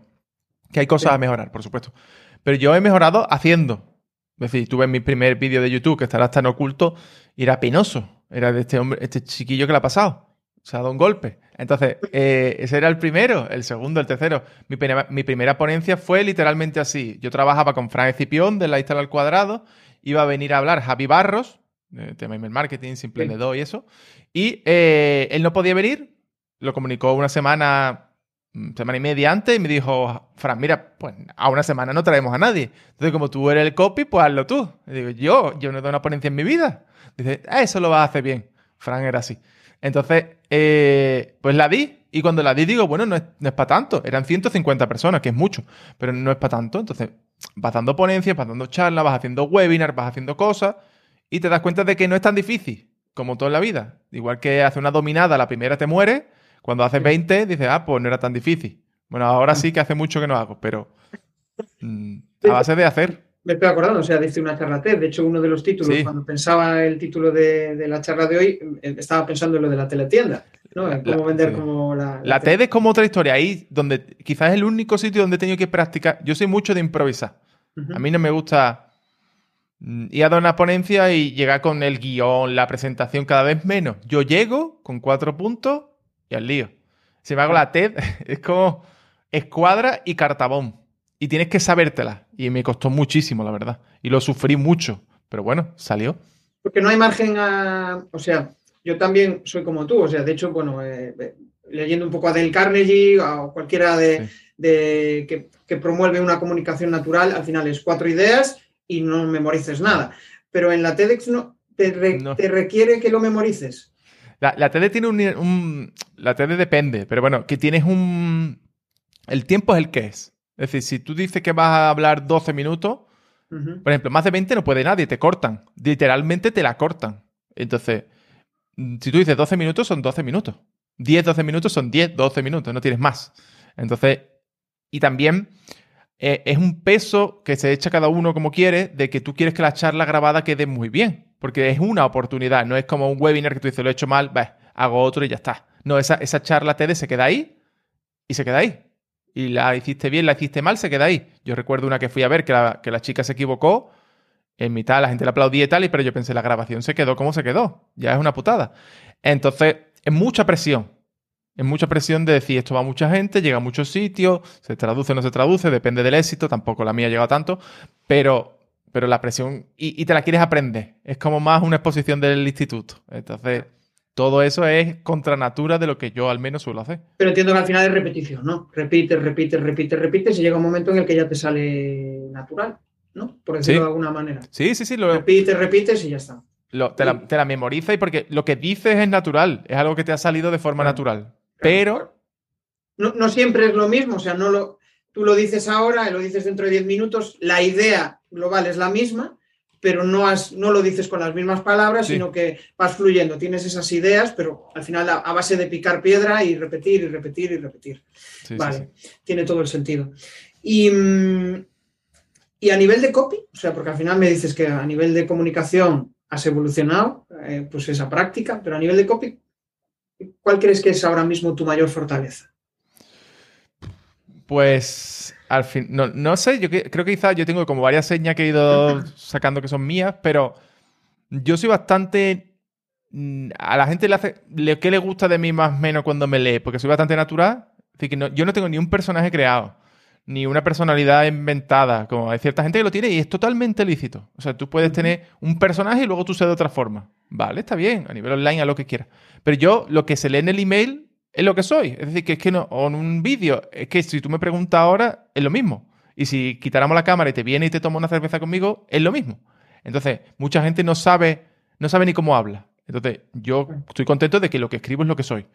Que hay cosas sí. a mejorar, por supuesto. Pero yo he mejorado haciendo. Es decir, tuve mi primer vídeo de YouTube que estará tan oculto y era penoso. Era de este hombre, este chiquillo que le ha pasado. Se ha dado un golpe. Entonces, eh, ese era el primero, el segundo, el tercero. Mi, mi, primera ponencia fue literalmente así. Yo trabajaba con Fran Escipión de la Instala al Cuadrado. Iba a venir a hablar Javi Barros, eh, tema email marketing, simple sí. y eso. Y eh, él no podía venir, lo comunicó una semana mm, semana y media antes y me dijo, Fran, mira, pues a una semana no traemos a nadie. Entonces, como tú eres el copy, pues hazlo tú. Y digo, yo, yo no he dado una ponencia en mi vida. Dice, ah, eso lo vas a hacer bien. Fran era así. Entonces, eh, pues la di. Y cuando la di, digo, bueno, no es, no es para tanto. Eran 150 personas, que es mucho, pero no es para tanto. Entonces, vas dando ponencias, vas dando charlas, vas haciendo webinars, vas haciendo cosas y te das cuenta de que no es tan difícil como todo en la vida. Igual que hace una dominada, la primera te muere, cuando haces 20 dices, ah, pues no era tan difícil. Bueno, ahora sí que hace mucho que no hago, pero [laughs] mm, a base de hacer. Me estoy acordando, o sea, dice una charla TED. De hecho, uno de los títulos, cuando pensaba el título de, la charla de hoy, eh, estaba pensando en lo de la teletienda. ¿no? En cómo vender como la. La, TED es como otra historia. Ahí donde quizás es el único sitio donde he tenido que practicar. Yo soy mucho de improvisar. A mí no me gusta mm, ir a dar una ponencia y llegar con el guion, la presentación cada vez menos. Yo llego con cuatro puntos y al lío. Si me hago la TED, [laughs] es como escuadra y cartabón. Y tienes que sabértela. Y me costó muchísimo, la verdad. Y lo sufrí mucho. Pero bueno, salió. Porque no hay margen a. O sea, yo también soy como tú. O sea, de hecho, bueno, eh, eh, leyendo un poco a Dale Carnegie o cualquiera de, que, promueve una comunicación natural, al final es cuatro ideas y no memorices nada. Pero en la TEDx no te, te requiere que lo memorices. La, TED tiene un, La TED depende, pero bueno, que tienes un. El tiempo es el que es. Es decir, si tú dices que vas a hablar 12 minutos, por ejemplo, más de 20 no puede nadie, te cortan. Literalmente te la cortan. Entonces, si tú dices 12 minutos, son 12 minutos. 10, 12 minutos son 10, 12 minutos, no tienes más. Entonces, y también eh, es un peso que se echa cada uno como quiere de que tú quieres que la charla grabada quede muy bien, porque es una oportunidad, no es como un webinar que tú dices, lo he hecho mal, hago otro y ya está. No, esa, esa charla TED se queda ahí y se queda ahí. Y la hiciste bien, la hiciste mal, se queda ahí. Yo recuerdo una que fui a ver que la, que la chica se equivocó, en mitad la gente le aplaudía y tal, pero yo pensé, la grabación se quedó como se quedó. Ya es una putada. Entonces, es mucha presión. Es mucha presión de decir esto va a mucha gente, llega a muchos sitios, se traduce o no se traduce, depende del éxito, tampoco la mía ha llegado tanto, pero, pero la presión, y, te la quieres aprender, es como más una exposición del instituto. Entonces, todo eso es contra natura de lo que yo al menos suelo hacer. Pero entiendo que al final es repetición, ¿no? Repites, repites, repites, repites y llega un momento en el que ya te sale natural, ¿no? Por decirlo de alguna manera. Sí, sí, sí. Lo... Repites, repites y ya está. te, la, te, la, memoriza y porque lo que dices es natural, es algo que te ha salido de forma natural. Pero... No, siempre es lo mismo, o sea, no lo, tú lo dices ahora, lo dices dentro de 10 minutos, la idea global es la misma, pero no, has, no lo dices con las mismas palabras, sino que vas fluyendo, tienes esas ideas, pero al final a, base de picar piedra y repetir y repetir y repetir. vale, tiene todo el sentido. Y, y, a nivel de copy, o sea, porque al final me dices que a nivel de comunicación has evolucionado, eh, pues esa práctica, pero a nivel de copy, ¿cuál crees que es ahora mismo tu mayor fortaleza? Pues al fin, no, sé, yo creo que quizás yo tengo como varias señas que he ido [laughs] sacando que son mías, pero yo soy bastante... Mm, a la gente le hace... ¿Qué le gusta de mí más o menos cuando me lee? Porque soy bastante natural. Así que yo no tengo ni un personaje creado, ni una personalidad inventada. Como hay cierta gente que lo tiene y es totalmente lícito. O sea, tú puedes tener un personaje y luego tú ser de otra forma. Vale, está bien, a nivel online, a lo que quieras. Pero yo, lo que se lee en el email es lo que soy. Es decir, que es que no, o en un vídeo, es que si tú me preguntas ahora, es lo mismo. Y si quitáramos la cámara y te viene y te toma una cerveza conmigo, es lo mismo. Entonces, mucha gente no sabe, no sabe ni cómo habla. Entonces, yo estoy contento de que lo que escribo es lo que soy.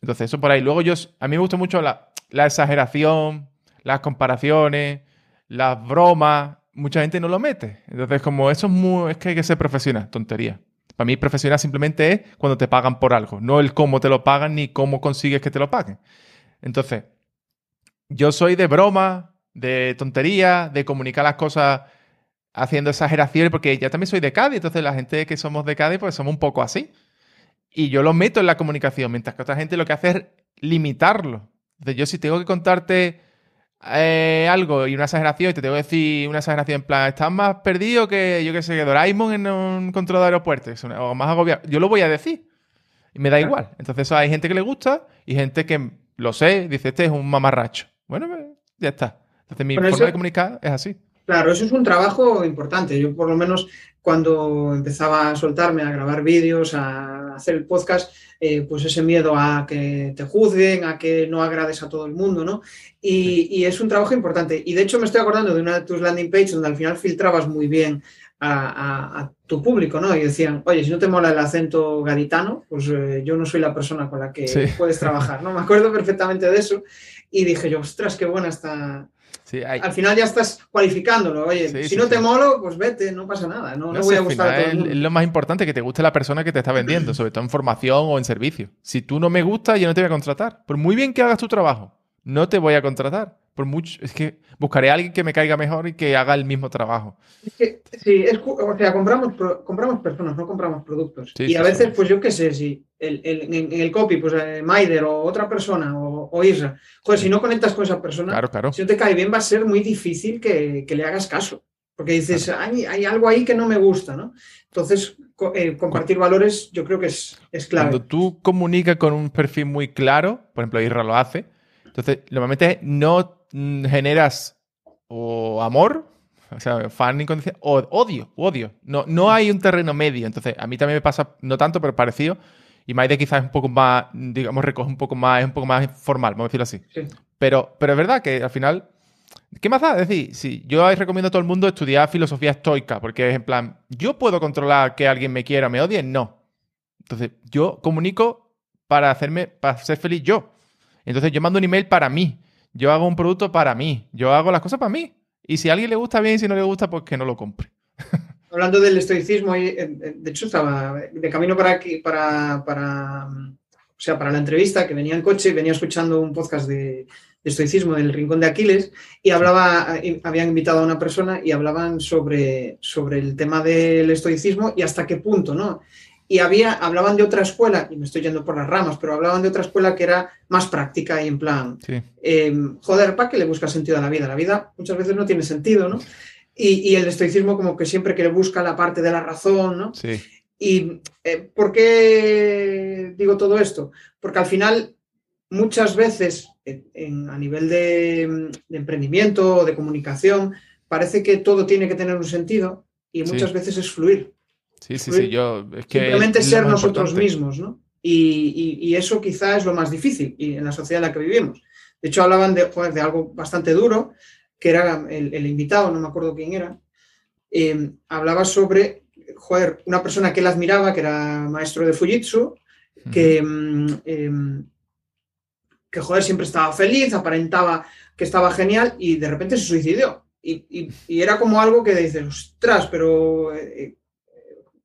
Entonces, eso por ahí. Luego, yo, a mí me gusta mucho la, la exageración, las comparaciones, las bromas. Mucha gente no lo mete. Entonces, como eso es muy. Es que hay que ser profesional, tontería. Para mí, profesional simplemente es cuando te pagan por algo, no el cómo te lo pagan ni cómo consigues que te lo paguen. Entonces, yo soy de broma, de tontería, de comunicar las cosas haciendo exageraciones, porque ya también soy de Cádiz, entonces la gente que somos de Cádiz, pues somos un poco así. Y yo lo meto en la comunicación, mientras que otra gente lo que hace es limitarlo. Entonces, yo si tengo que contarte eh, algo y una exageración, y te tengo que decir una exageración en plan, estás más perdido que, yo que sé, que Doraemon en un control de aeropuertos, o más agobiado. Yo lo voy a decir. Y me da igual. Entonces hay gente que le gusta y gente que lo sé, dice, este es un mamarracho. Bueno, pues, ya está. Entonces mi forma de comunicar es así. Claro, eso es un trabajo importante. Yo por lo menos cuando empezaba a soltarme, a grabar vídeos, a hacer el podcast, eh, pues ese miedo a que te juzguen, a que no agrades a todo el mundo, ¿no? Y, es un trabajo importante. Y de hecho me estoy acordando de una de tus landing pages donde al final filtrabas muy bien a, tu público, ¿no? Y decían, oye, si no te mola el acento gaditano, pues eh, yo no soy la persona con la que puedes trabajar, ¿no? [laughs] Me acuerdo perfectamente de eso y dije yo, ostras, qué buena está, al final ya estás cualificándolo. Oye, si no te molo, pues vete, no pasa nada. No, voy a gustar a todo el mundo. Es lo más importante que te guste la persona que te está vendiendo, [clears throat] sobre todo en formación o en servicio. Si tú no me gustas, yo no te voy a contratar. Por muy bien que hagas tu trabajo, no te voy a contratar. Por mucho, es que buscaré a alguien que me caiga mejor y que haga el mismo trabajo. Es que, sí, es, o sea, compramos, compramos personas, no compramos productos. y a veces, pues yo qué sé, si el, en, el copy, pues eh, Maider o otra persona o, o Isra, pues si no conectas con esa persona, si no te cae bien, va a ser muy difícil que, le hagas caso. Porque dices, hay, hay, algo ahí que no me gusta, ¿no? Entonces, eh, compartir valores yo creo que es, es clave. Cuando tú comunicas con un perfil muy claro, por ejemplo, Isra lo hace, entonces, normalmente no generas o amor, o sea, fan incondicional, o odio, odio. No, no hay un terreno medio. Entonces, a mí también me pasa, no tanto, pero parecido. Y Maide quizás es un poco más, digamos, recoge un poco más, es un poco más formal, vamos a decirlo así. Pero, pero es verdad que al final, ¿qué más da? Es decir, si yo recomiendo a todo el mundo estudiar filosofía estoica, porque es en plan, ¿yo puedo controlar que alguien me quiera o me odie? No. Entonces, yo comunico para hacerme, para ser feliz yo. Entonces yo mando un email para mí. Yo hago un producto para mí. Yo hago las cosas para mí. Y si a alguien le gusta bien y si no le gusta, pues que no lo compre. [laughs] Hablando del estoicismo, de hecho estaba de camino para aquí, para, para, o sea, para la entrevista, que venía en coche venía escuchando un podcast de, estoicismo del Rincón de Aquiles y hablaba, habían invitado a una persona y hablaban sobre, sobre el tema del estoicismo y hasta qué punto, ¿no? Y había, hablaban de otra escuela, y me estoy yendo por las ramas, pero hablaban de otra escuela que era más práctica y en plan, em, joder, ¿para qué le busca sentido a la vida? La vida muchas veces no tiene sentido, ¿no? Y, el estoicismo como que siempre que le busca la parte de la razón, ¿no? Sí. ¿Y eh, por qué digo todo esto? Porque al final muchas veces a nivel de, emprendimiento o de comunicación parece que todo tiene que tener un sentido y muchas veces es fluir. Sí, sí, sí, yo... Simplemente ser nosotros mismos, ¿no? Y, eso quizá es lo más difícil y en la sociedad en la que vivimos. De hecho, hablaban de, de algo bastante duro, que era el, invitado, no me acuerdo quién era, em, hablaba sobre, joder, una persona que él admiraba, que era maestro de Fujitsu, que, em, em, que, joder, siempre estaba feliz, aparentaba que estaba genial y de repente se suicidó. Y, era como algo que dices, ostras, pero eh,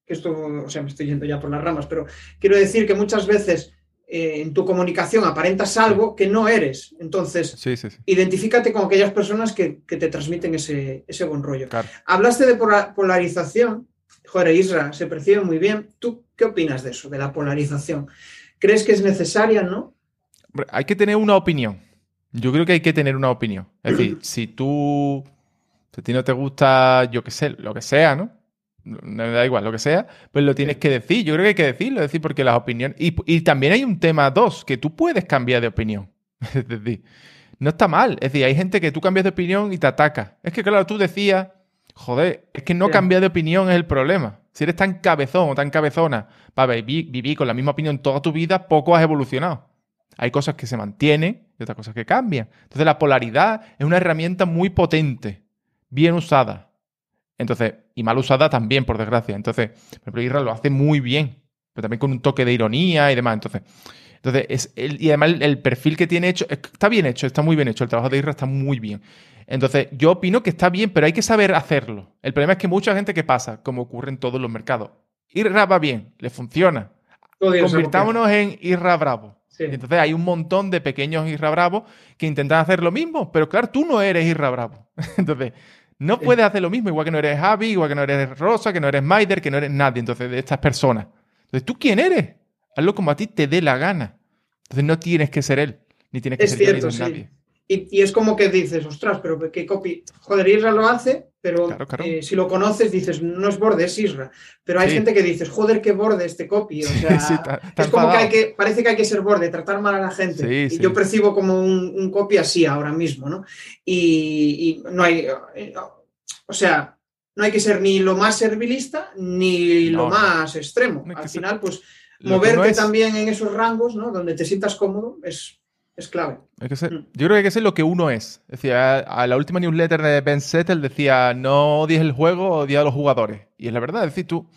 que esto, o sea, me estoy yendo ya por las ramas, pero quiero decir que muchas veces eh, en tu comunicación aparentas algo que no eres. Entonces, identifícate con aquellas personas que, te transmiten ese, buen rollo. Hablaste de polarización. Joder, Isra, se percibe muy bien. ¿Tú qué opinas de eso, de la polarización? ¿Crees que es necesaria, no? Hay que tener una opinión. Yo creo que hay que tener una opinión. Es decir, si tú, si a ti no te gusta, yo qué sé, lo que sea, ¿no? Me da igual, lo que sea, pues lo tienes que decir. Yo creo que hay que decirlo, decir, porque las opiniones. Y, también hay un tema dos, que tú puedes cambiar de opinión. [laughs] es decir, no está mal. Es decir, hay gente que tú cambias de opinión y te ataca. Es que, claro, tú decías, joder, es que no cambiar de opinión es el problema. Si eres tan cabezón o tan cabezona para vivir, con la misma opinión toda tu vida, poco has evolucionado. Hay cosas que se mantienen y otras cosas que cambian. Entonces, la polaridad es una herramienta muy potente, bien usada entonces, y mal usada también, por desgracia. Entonces, por ejemplo, lo hace muy bien, pero también con un toque de ironía y demás. Entonces, entonces es y además el, perfil que tiene hecho está bien hecho, está muy bien hecho. El trabajo de Irra está muy bien. Entonces, yo opino que está bien, pero hay que saber hacerlo. El problema es que mucha gente que pasa, como ocurre en todos los mercados, Irra va bien, le funciona. Convirtámonos en Irra Bravo. Entonces hay un montón de pequeños Irra Bravo que intentan hacer lo mismo, pero claro, tú no eres Irra Bravo. [laughs] Entonces, no puedes hacer lo mismo, igual que no eres Javi, igual que no eres Rosa, que no eres Maider, que no eres nadie, entonces, de estas personas. Entonces, ¿tú quién eres? Hazlo como a ti te dé la gana. Entonces, no tienes que ser él, ni tienes que ser nadie. Y, es como que dices, ostras, pero qué copy. Joder, Isra lo hace, pero eh, si lo conoces dices, no es borde, es Isra. Pero hay gente que dices, joder, qué borde este copy. O sea, es como que hay que, parece que hay que ser borde, tratar mal a la gente. y yo percibo como un, copy así ahora mismo, ¿no? Y, no hay. O sea, no hay que ser ni lo más servilista ni lo más extremo. Al final, pues moverte también en esos rangos, ¿no? Donde te sientas cómodo es, es clave. Mm. Yo creo que hay que ser lo que uno es. Decía, a la última newsletter de Ben Settle decía, no odies el juego, odia a los jugadores. Y es la verdad, es decir, tú,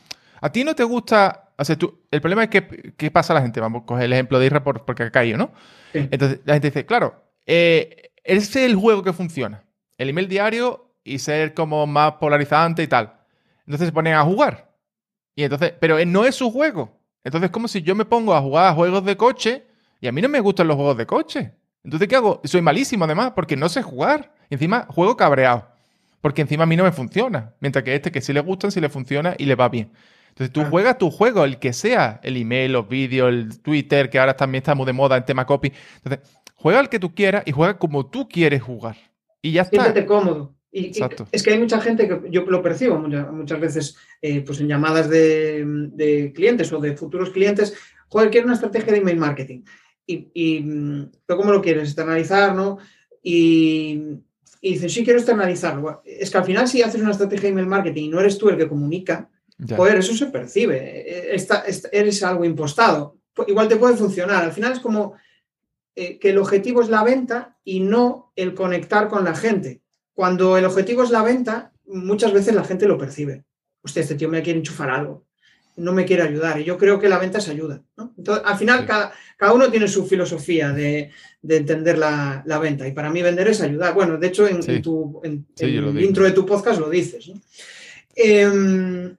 a ti no te gusta, o sea, tú, el problema es que, ¿qué pasa a la gente? Vamos a coger el ejemplo de Isra porque ha caído, ¿no? Entonces la gente dice, claro, eh, ese es el juego que funciona. El email diario y ser como más polarizante y tal. Entonces se ponen a jugar. Y entonces, pero no es su juego. Entonces es como si yo me pongo a jugar a juegos de coche y a mí no me gustan los juegos de coche. Entonces, ¿qué hago? Soy malísimo además porque no sé jugar. encima juego cabreado. Porque encima a mí no me funciona. Mientras que este que sí le gustan, sí le funciona y le va bien. Entonces tú juegas tu juego, el que sea, el email, los vídeos, el Twitter, que ahora también está muy de moda en tema copy. Entonces, juega el que tú quieras y juega como tú quieres jugar. Y ya está. Siéntete cómodo. Y, es que hay mucha gente que yo lo percibo muchas, veces eh, pues en llamadas de, clientes o de futuros clientes, joder, quiero una estrategia de email marketing. Y, y ¿pero ¿cómo lo quieres? Externalizar, ¿no? Y, y dicen, sí, quiero externalizarlo. Es que al final si haces una estrategia de email marketing y no eres tú el que comunica, joder, eso se percibe. eres algo impostado. Igual te puede funcionar. Al final es como eh, que el objetivo es la venta y no el conectar con la gente. Cuando el objetivo es la venta, muchas veces la gente lo percibe. Usted, este tío me quiere enchufar algo, no me quiere ayudar. Y yo creo que la venta es ayuda. Entonces, al final, cada, uno tiene su filosofía de, entender la, venta. Y para mí vender es ayudar. Bueno, de hecho, en, tu, el intro de tu podcast lo dices. Em,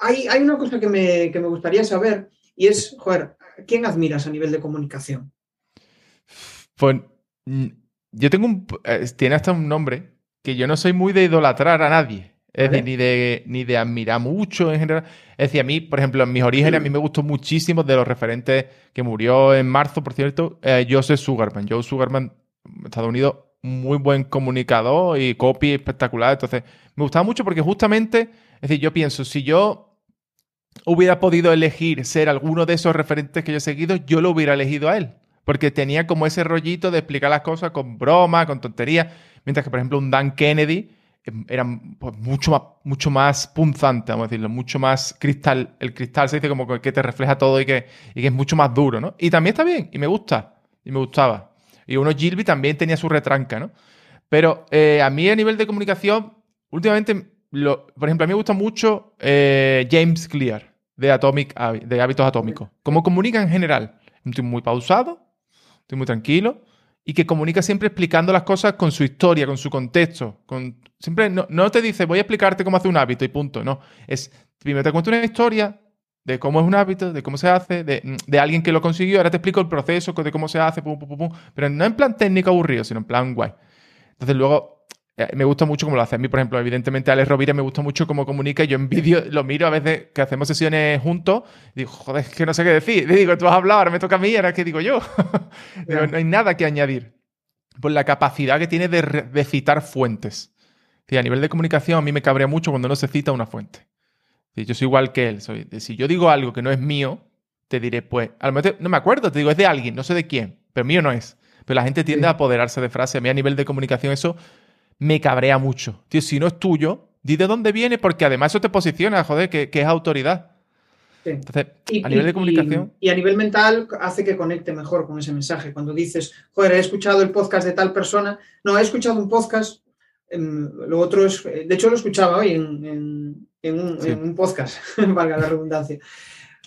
hay, una cosa que me, que me gustaría saber y es, joder, ¿quién admiras a nivel de comunicación? Pues yo tengo un. Eh, tiene hasta un nombre que yo no soy muy de idolatrar a nadie. Es decir, ni de, ni de admirar mucho en general. Es decir, a mí, por ejemplo, en mis orígenes, a mí me gustó muchísimo de los referentes que murió en marzo, por cierto, eh, Joseph Sugarman. Joe Sugarman, Estados Unidos, muy buen comunicador y copy espectacular. Entonces, me gustaba mucho porque justamente, es decir, yo pienso, si yo hubiera podido elegir ser alguno de esos referentes que yo he seguido, yo lo hubiera elegido a él porque tenía como ese rollito de explicar las cosas con broma, con tontería, mientras que, por ejemplo, un Dan Kennedy era pues, mucho, más, punzante, vamos a decirlo, mucho más cristal. El cristal se dice como que te refleja todo y que, es mucho más duro, ¿no? Y también está bien, y me gusta, y me gustaba. Y uno Gilby también tenía su retranca, ¿no? Pero eh, a mí a nivel de comunicación, últimamente, por ejemplo, a mí me gusta mucho eh, James Clear, de, Atomic, de Hábitos Atómicos. Como comunica en general. Tipo muy pausado, estoy muy tranquilo, y que comunica siempre explicando las cosas con su historia, con su contexto. Con, siempre no, te dice, voy a explicarte cómo hace un hábito y punto. No, es, primero te cuento una historia de cómo es un hábito, de cómo se hace, de, alguien que lo consiguió, ahora te explico el proceso de cómo se hace, pum, pum, pum, pero no en plan técnico aburrido, sino en plan guay. Entonces luego me gusta mucho cómo lo hace. A mí, por ejemplo, evidentemente, Alex Rovira me gusta mucho cómo comunica. Yo en vídeo lo miro a veces que hacemos sesiones juntos. Y digo, joder, es que no sé qué decir. Le [laughs] digo, tú has hablado, ahora me toca a mí, ahora qué digo yo. [laughs] no hay nada que añadir. Por la capacidad que tiene de, citar fuentes. a nivel de comunicación, a mí me cabrea mucho cuando no se cita una fuente. yo soy igual que él. Soy, si yo digo algo que no es mío, te diré, pues, a lo mejor no me acuerdo, te digo, es de alguien, no sé de quién, pero mío no es. Pero la gente tiende a apoderarse de frases. A mí a nivel de comunicación eso me cabrea mucho. Tío, si no es tuyo, di de dónde viene, porque además eso te posiciona, joder, que, es autoridad. Entonces, a nivel de comunicación. Y, a nivel mental hace que conecte mejor con ese mensaje. Cuando dices, joder, he escuchado el podcast de tal persona. No, he escuchado un podcast. Em, lo otro es. De hecho, lo escuchaba hoy en, un, podcast, [laughs] valga la redundancia.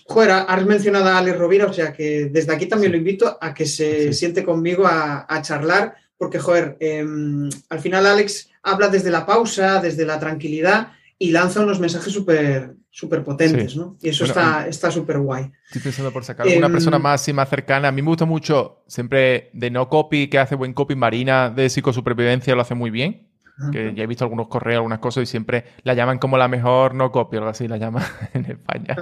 Joder, has mencionado a Alex Rovira, o sea que desde aquí también lo invito a que se siente conmigo a, a charlar porque, joder, em, al final Alex habla desde la pausa, desde la tranquilidad y lanza unos mensajes súper súper potentes, ¿no? Y eso está súper guay. Estoy pensando por sacar alguna persona em, más y más cercana. A mí me gusta mucho, siempre de no copy, que hace buen copy, Marina de psicosupervivencia lo hace muy bien. Que ya he visto algunos correos, algunas cosas y siempre la llaman como la mejor no copy, algo así la llaman [laughs] en España.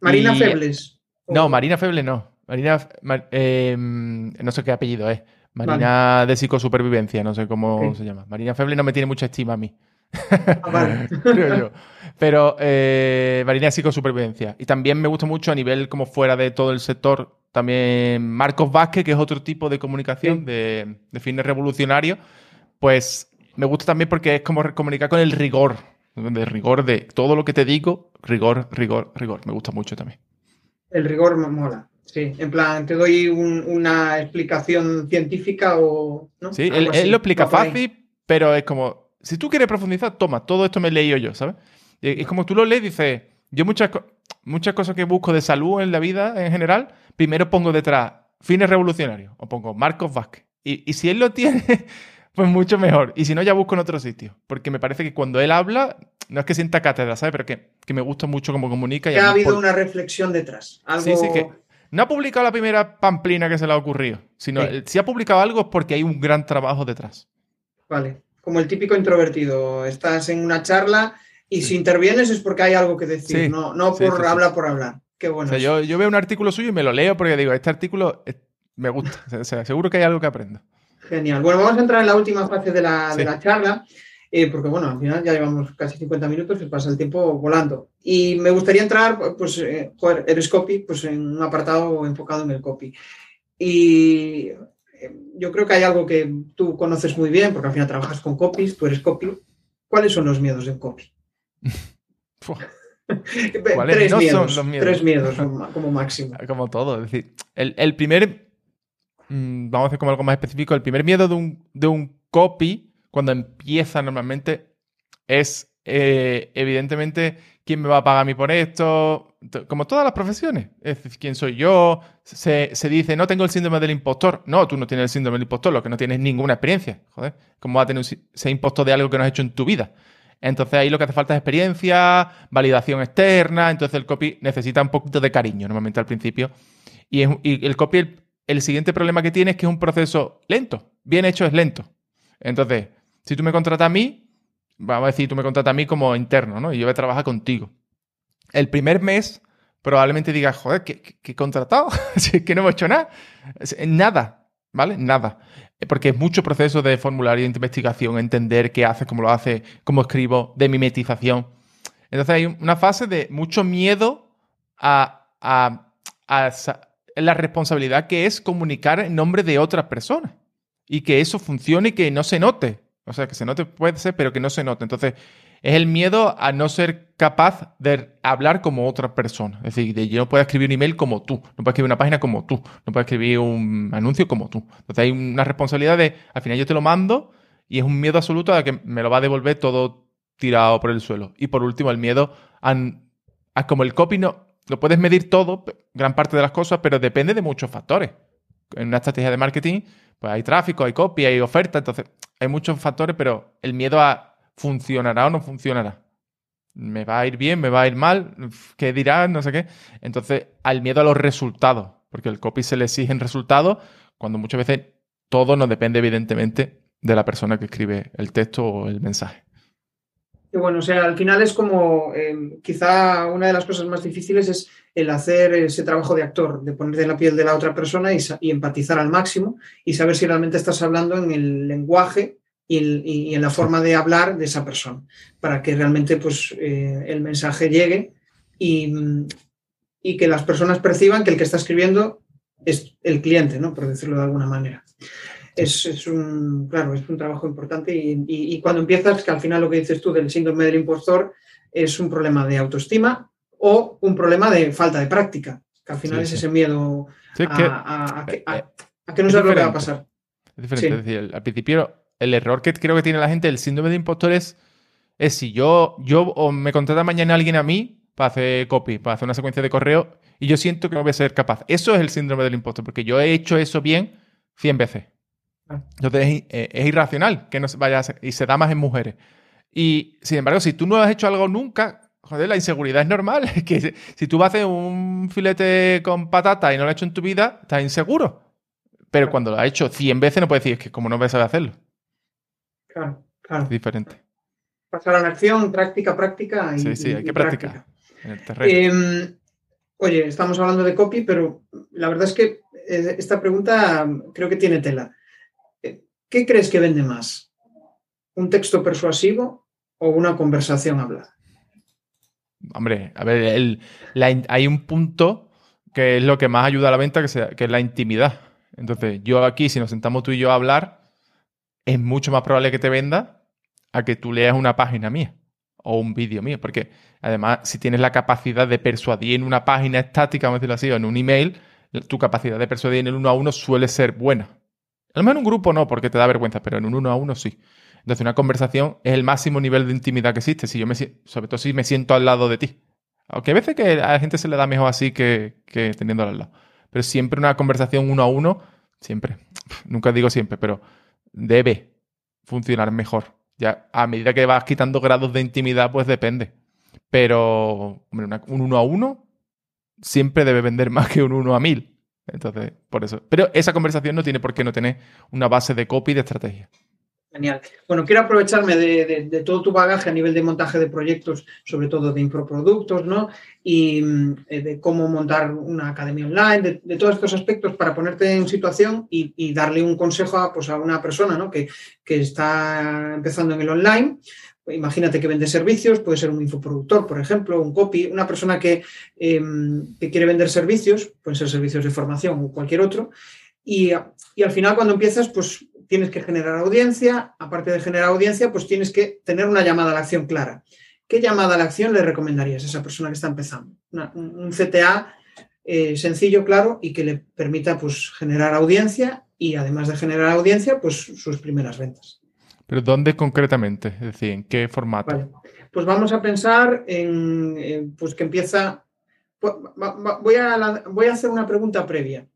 Marina Febles. No, Marina Febles no. Marina, em, no sé qué apellido es. Marina de psicosupervivencia, no sé cómo se llama. Marina Feble no me tiene mucha estima a mí. Ah, [laughs] Creo yo. Pero eh, Marina de psicosupervivencia. Y también me gusta mucho a nivel como fuera de todo el sector, también Marcos Vázquez, que es otro tipo de comunicación de, de fines revolucionarios. Pues me gusta también porque es como comunicar con el rigor, de rigor de todo lo que te digo, rigor, rigor, rigor. Me gusta mucho también. El rigor me mola. Sí, en plan, te doy una explicación científica o. Sí, él, lo explica fácil, pero es como, si tú quieres profundizar, toma, todo esto me he leído yo, ¿sabes? Es como tú lo lees y dices, yo muchas, muchas cosas que busco de salud en la vida en general, primero pongo detrás fines revolucionarios o pongo Marcos Vázquez. Y, si él lo tiene, [laughs] pues mucho mejor. Y si no, ya busco en otro sitio. Porque me parece que cuando él habla, no es que sienta cátedra, ¿sabes? Pero que, me gusta mucho cómo comunica. Y ha habido una reflexión detrás. Algo... Sí, sí, que no ha publicado la primera pamplina que se le ha ocurrido, sino si ha publicado algo es porque hay un gran trabajo detrás. Vale, como el típico introvertido. Estás en una charla y si intervienes es porque hay algo que decir, no, no por hablar por hablar. Qué bueno. yo, yo, veo un artículo suyo y me lo leo porque digo, este artículo me gusta. [laughs] o sea, seguro que hay algo que aprendo. Genial. Bueno, vamos a entrar en la última fase de la, de la charla. Eh, porque bueno, al final ya llevamos casi 50 minutos y pasa el tiempo volando. Y me gustaría entrar, pues, eh, joder, eres copy, pues en un apartado enfocado en el copy. Y eh, yo creo que hay algo que tú conoces muy bien, porque al final trabajas con copies, tú eres copy. ¿Cuáles son los miedos del copy? [laughs] tres, miedos, tres miedos [laughs] como máximo. Como todo. Es decir, el, primer. Mm, vamos a hacer como algo más específico. El primer miedo de un, de un copy, cuando empieza normalmente, es eh, evidentemente quién me va a pagar a mí por esto. Como todas las profesiones. Es decir, quién soy yo. Se, se, dice, no tengo el síndrome del impostor. No, tú no tienes el síndrome del impostor, lo que no tienes ninguna experiencia. Joder. ¿Cómo va a tener ser impostor de algo que no has hecho en tu vida? Entonces ahí lo que hace falta es experiencia, validación externa, entonces el copy necesita un poquito de cariño normalmente al principio. Y, el copy, el, siguiente problema que tiene es que es un proceso lento. Bien hecho es lento. Entonces, si tú me contratas a mí, vamos a decir, tú me contratas a mí como interno, ¿no? Y yo voy a trabajar contigo. El primer mes probablemente digas, joder, ¿qué, he contratado? [laughs] que no hemos hecho nada. Nada, ¿vale? Nada. Eh, porque es mucho proceso de formulario de investigación, entender qué hace, cómo lo hace, cómo escribo, de mimetización. Entonces hay una fase de mucho miedo a, a, la responsabilidad que es comunicar en nombre de otras personas y que eso funcione y que no se note. O sea, que se note puede ser, pero que no se note. Entonces, es el miedo a no ser capaz de hablar como otra persona. Es decir, de yo no puedo escribir un email como tú, no puedo escribir una página como tú, no puedo escribir un anuncio como tú. Entonces hay una responsabilidad de, al final yo te lo mando y es un miedo absoluto a que me lo va a devolver todo tirado por el suelo. Y por último, el miedo a, a como el copy no, lo puedes medir todo, gran parte de las cosas, pero depende de muchos factores. En una estrategia de marketing, pues hay tráfico, hay copy, hay oferta, entonces hay muchos factores, pero el miedo a ¿funcionará o no funcionará? ¿Me va a ir bien? ¿Me va a ir mal? ¿Qué dirá? No sé qué. Entonces, al miedo a los resultados, porque el copy se le exigen resultados cuando muchas veces todo no depende, evidentemente, de la persona que escribe el texto o el mensaje. Y bueno, o sea, al final es como, em, quizá una de las cosas más difíciles es el hacer ese trabajo de actor, de ponerte en la piel de la otra persona y, y empatizar al máximo y saber si realmente estás hablando en el lenguaje y, en la forma de hablar de esa persona, para que realmente pues, eh, el mensaje llegue y, que las personas perciban que el que está escribiendo es el cliente, ¿no? por decirlo de alguna manera. Es, un, claro, es un trabajo importante y, cuando empiezas, que al final lo que dices tú del síndrome del impostor es un problema de autoestima o un problema de falta de práctica, que al final es ese miedo a, que, no sabes lo que va a pasar. Es diferente, es decir, al principio el error que creo que tiene la gente del síndrome de impostor es, si yo, yo o me contrata mañana alguien a mí para hacer copy, para hacer una secuencia de correo, y yo siento que no voy a ser capaz. Eso es el síndrome del impostor, porque yo he hecho eso bien 100 veces. Entonces es, irracional que no se vaya a hacer, y se da más en mujeres. Y sin embargo, si tú no has hecho algo nunca, joder, la inseguridad es normal. [laughs] que si tú vas a hacer un filete con patata y no lo has hecho en tu vida, estás inseguro. Pero cuando lo has hecho 100 veces no puedes decir, es que como no vas a hacerlo. Claro, claro. Es diferente. Pasar a la acción, práctica, práctica. Y, sí, sí, hay que practicar. Em, oye, estamos hablando de copy, pero la verdad es que eh, esta pregunta creo que tiene tela. ¿Qué crees que vende más? ¿Un texto persuasivo o una conversación hablada? Hombre, a ver, hay un punto que es lo que más ayuda a la venta, que, que es la intimidad. Entonces, yo aquí, si nos sentamos tú y yo a hablar, es mucho más probable que te venda a que tú leas una página mía o un vídeo mío, porque además si tienes la capacidad de persuadir en una página estática, vamos a decirlo así, o en un email, tu capacidad de persuadir en el uno a uno suele ser buena. A lo mejor en un grupo no, porque te da vergüenza, pero en un uno a uno sí. Entonces una conversación es el máximo nivel de intimidad que existe, si yo me, sobre todo si me siento al lado de ti. Aunque a veces que a la gente se le da mejor así que, que teniéndola al lado. Pero siempre una conversación uno a uno, siempre, [laughs] nunca digo siempre, pero debe funcionar mejor. Ya a medida que vas quitando grados de intimidad, pues depende. Pero un uno a uno siempre debe vender [laughs] más que un uno a mil. Entonces, por eso. Pero esa conversación no tiene por qué no tener una base de copy de estrategia. Genial. Bueno, quiero aprovecharme de, todo tu bagaje a nivel de montaje de proyectos, sobre todo de infoproductos, ¿no? Y eh, de cómo montar una academia online, de, todos estos aspectos para ponerte en situación y, darle un consejo a, pues, a una persona ¿no? que, está empezando en el online. Imagínate que vende servicios, puede ser un infoproductor, por ejemplo, un copy, una persona que, em, que quiere vender servicios, pueden ser servicios de formación o cualquier otro. Y, y al final, cuando empiezas, pues tienes que generar audiencia, aparte de generar audiencia, pues tienes que tener una llamada a la acción clara. ¿Qué llamada a la acción le recomendarías a esa persona que está empezando? un CTA eh, sencillo, claro, y que le permita pues, generar audiencia y además de generar audiencia, pues sus primeras ventas. ¿Pero dónde concretamente? Es decir, ¿en qué formato? Pues vamos a pensar en, pues que empieza... Voy a, voy a hacer una pregunta previa.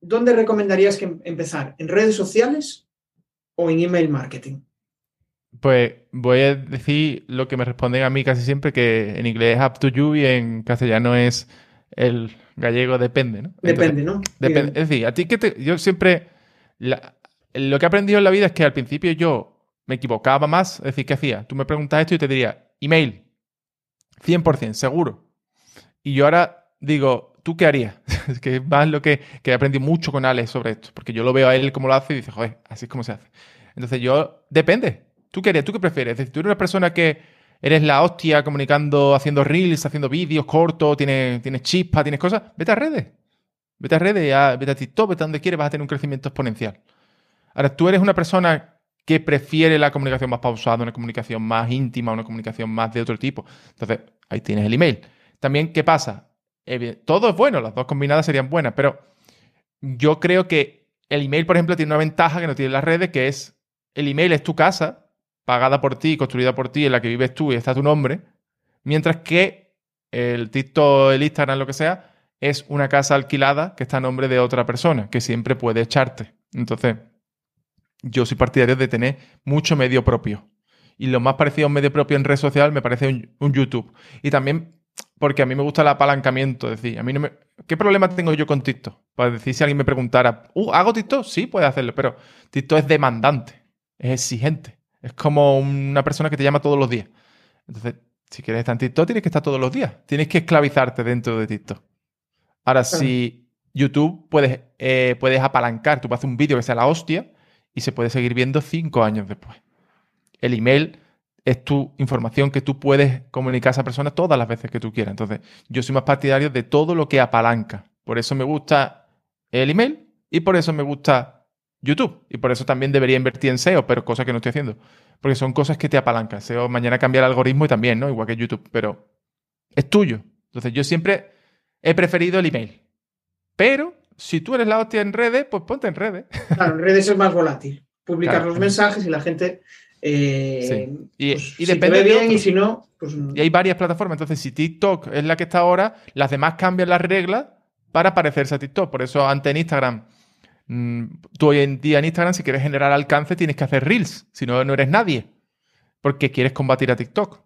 ¿dónde recomendarías que empezar? ¿En redes sociales o en email marketing? Pues voy a decir lo que me responden a mí casi siempre, que en inglés es up to you y en castellano es el gallego depende, ¿no? Depende, ¿no? Depende. Es decir, a ti que te, yo siempre, lo que he aprendido en la vida es que al principio yo me equivocaba más, es decir, ¿qué hacía? Tú me preguntas esto y te diría, email, 100%, seguro. Y yo ahora digo, ¿tú qué harías? [laughs] es que es más lo que, que he aprendido mucho con Alex sobre esto, porque yo lo veo a él como lo hace y dice, joder, así es como se hace. Entonces yo, depende. ¿Tú qué harías? ¿Tú qué prefieres? Es decir, tú eres una persona que eres la hostia comunicando, haciendo reels, haciendo vídeos cortos, tienes, tienes chispa, tienes cosas, vete a redes. Vete a redes, vete a TikTok, vete a donde quieres, vas a tener un crecimiento exponencial. Ahora, tú eres una persona que prefiere la comunicación más pausada, una comunicación más íntima, una comunicación más de otro tipo. Entonces, ahí tienes el email. También, ¿qué pasa? todo es bueno, las dos combinadas serían buenas, pero yo creo que el email, por ejemplo, tiene una ventaja que no tiene las redes, que es el email es tu casa, pagada por ti, construida por ti, en la que vives tú y está tu nombre, mientras que el TikTok, el Instagram, lo que sea, es una casa alquilada que está a nombre de otra persona, que siempre puede echarte. Entonces, yo soy partidario de tener mucho medio propio. Y lo más parecido a un medio propio en red social me parece un, un YouTube. Y también porque a mí me gusta el apalancamiento. Es decir, a mí no me... ¿qué problema tengo yo con TikTok? Para decir, si alguien me preguntara, uh, ¿hago TikTok? Sí, puede hacerlo, pero TikTok es demandante, es exigente. Es como una persona que te llama todos los días. Entonces, si quieres estar en TikTok, tienes que estar todos los días. Tienes que esclavizarte dentro de TikTok. Ahora, si YouTube puedes, eh, puedes apalancar, tú puedes hacer un vídeo que sea la hostia y se puede seguir viendo cinco años después. El email es tu información que tú puedes comunicar a esa persona todas las veces que tú quieras. Entonces, yo soy más partidario de todo lo que apalanca. Por eso me gusta el email y por eso me gusta YouTube. Y por eso también debería invertir en SEO, pero cosas que no estoy haciendo. Porque son cosas que te apalancan. SEO mañana cambia el algoritmo y también, ¿no? Igual que YouTube, pero es tuyo. Entonces, yo siempre he preferido el email. Pero si tú eres la hostia en redes, pues ponte en redes. Claro, en redes es más volátil. Publicar los mensajes y la gente eh, y, pues, depende bien y si no, pues... Y hay varias plataformas. Entonces, si TikTok es la que está ahora, las demás cambian las reglas para parecerse a TikTok. Por eso, antes en Instagram, mm, tú hoy en día en Instagram, si quieres generar alcance, tienes que hacer reels. Si no, no eres nadie. Porque quieres combatir a TikTok.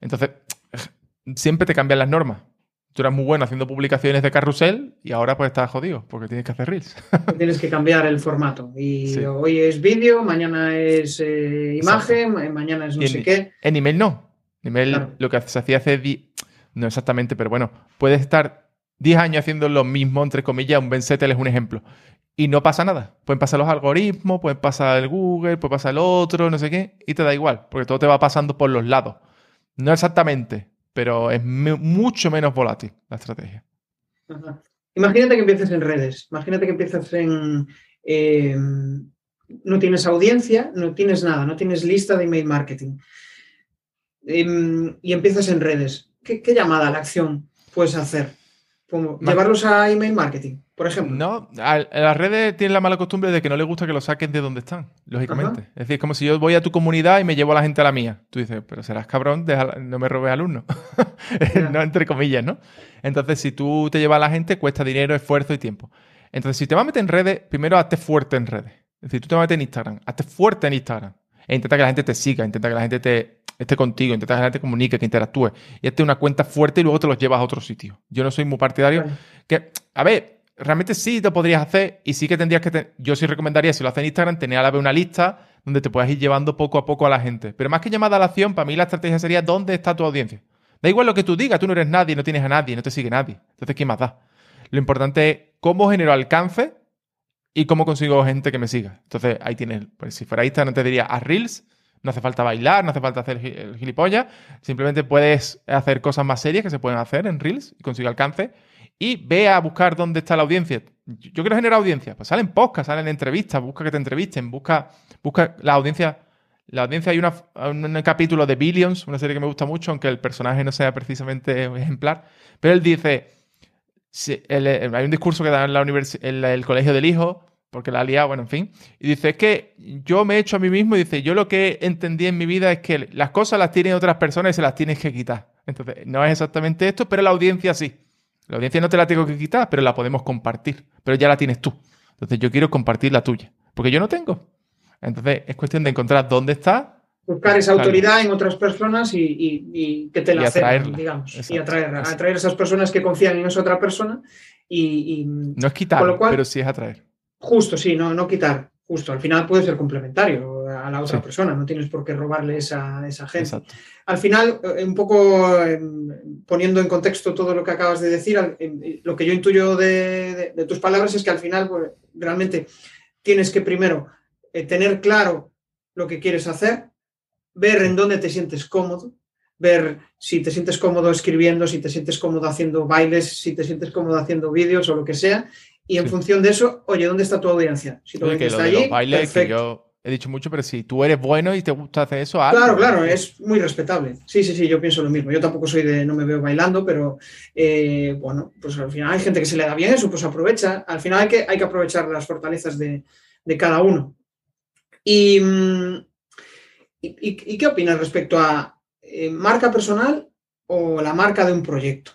Entonces, [tsk] siempre te cambian las normas tú eras muy bueno haciendo publicaciones de carrusel y ahora pues estás jodido porque tienes que hacer reels. [laughs] Tienes que cambiar el formato. Y hoy es vídeo, mañana es eh, imagen, mañana es no sé qué. En email no. En email lo que se hacía hace... No exactamente, pero bueno, puedes estar 10 años haciendo lo mismo, entre comillas, un Benzettel es un ejemplo. Y no pasa nada. Pueden pasar los algoritmos, pueden pasar el Google, puede pasar el otro, no sé qué, y te da igual, porque todo te va pasando por los lados. No exactamente, pero es mucho menos volátil la estrategia. Imagínate que empieces en redes, imagínate que empiezas en, em, no tienes audiencia, no tienes nada, no tienes lista de email marketing. Em, y empiezas en redes. ¿Qué, llamada a la acción puedes hacer? Llevarlos a email marketing, por ejemplo. No, las redes tienen la mala costumbre de que no les gusta que lo saquen de donde están, lógicamente. Es decir, es como si yo voy a tu comunidad y me llevo a la gente a la mía. Tú dices, pero serás cabrón, no me robes alumnos. [laughs] no entre comillas, ¿no? Entonces, si tú te llevas a la gente, cuesta dinero, esfuerzo y tiempo. Entonces, si te vas a meter en redes, primero hazte fuerte en redes. Es decir, tú te vas a meter en Instagram, hazte fuerte en Instagram. E intenta que la gente te siga, intenta que la gente te esté contigo, intenta que la gente comunique, que interactúe. Y hazte una cuenta fuerte y luego te los llevas a otro sitio. Yo no soy muy partidario. Que, a ver, realmente sí te podrías hacer y sí que tendrías que... Yo sí recomendaría, si lo haces en Instagram, tener a la vez una lista donde te puedas ir llevando poco a poco a la gente. Pero más que llamada a la acción, para mí la estrategia sería dónde está tu audiencia. Da igual lo que tú digas, tú no eres nadie, no tienes a nadie, no te sigue nadie. Entonces, ¿qué más da? Lo importante es cómo genero alcance y cómo consigo gente que me siga. Entonces ahí tienes, pues si fuera Instagram te diría a Reels, no hace falta bailar, no hace falta hacer el gilipollas, simplemente puedes hacer cosas más serias que se pueden hacer en Reels y consigue alcance. Y ve a buscar dónde está la audiencia. Yo quiero generar audiencia, pues salen podcasts, salen entrevistas, busca que te entrevisten, busca, busca la audiencia. La audiencia hay un capítulo de Billions, una serie que me gusta mucho, aunque el personaje no sea precisamente [laughs] ejemplar, pero él dice, hay un discurso que da en, la en el colegio del hijo, porque la ha liado, bueno, en fin. Y dice, es que yo me he hecho a mí mismo y dice, yo lo que entendí en mi vida es que las cosas las tienen otras personas y se las tienes que quitar. Entonces, no es exactamente esto, pero la audiencia sí. La audiencia no te la tengo que quitar, pero la podemos compartir. Pero ya la tienes tú. Entonces, yo quiero compartir la tuya, porque yo no tengo. Entonces, es cuestión de encontrar dónde está buscar esa autoridad en otras personas y, que te la cedan, digamos. Y atraer, atraer a esas personas que confían en esa otra persona y... no es quitar, pero sí es atraer. Justo, sí, no, no quitar. Justo, al final puede ser complementario a la otra persona, no tienes por qué robarle esa, esa gente. Al final, eh, un poco em, poniendo en contexto todo lo que acabas de decir, em, lo que yo intuyo de, tus palabras es que al final pues, realmente tienes que primero eh, tener claro lo que quieres hacer, ver en dónde te sientes cómodo, ver si te sientes cómodo escribiendo, si te sientes cómodo haciendo bailes, si te sientes cómodo haciendo vídeos o lo que sea. Y en función de eso, oye, ¿dónde está tu audiencia? Si tu está allí, bailes, que yo he dicho mucho, pero si tú eres bueno y te gusta hacer eso, Claro, claro, es muy respetable. Sí, sí, sí, yo pienso lo mismo. Yo tampoco soy de, no me veo bailando, pero eh, bueno, pues al final hay gente que se le da bien eso, pues aprovecha. Al final hay que, hay que aprovechar las fortalezas de, de cada uno. Y, mm, ¿Y, qué opinas respecto a eh, marca personal o la marca de un proyecto?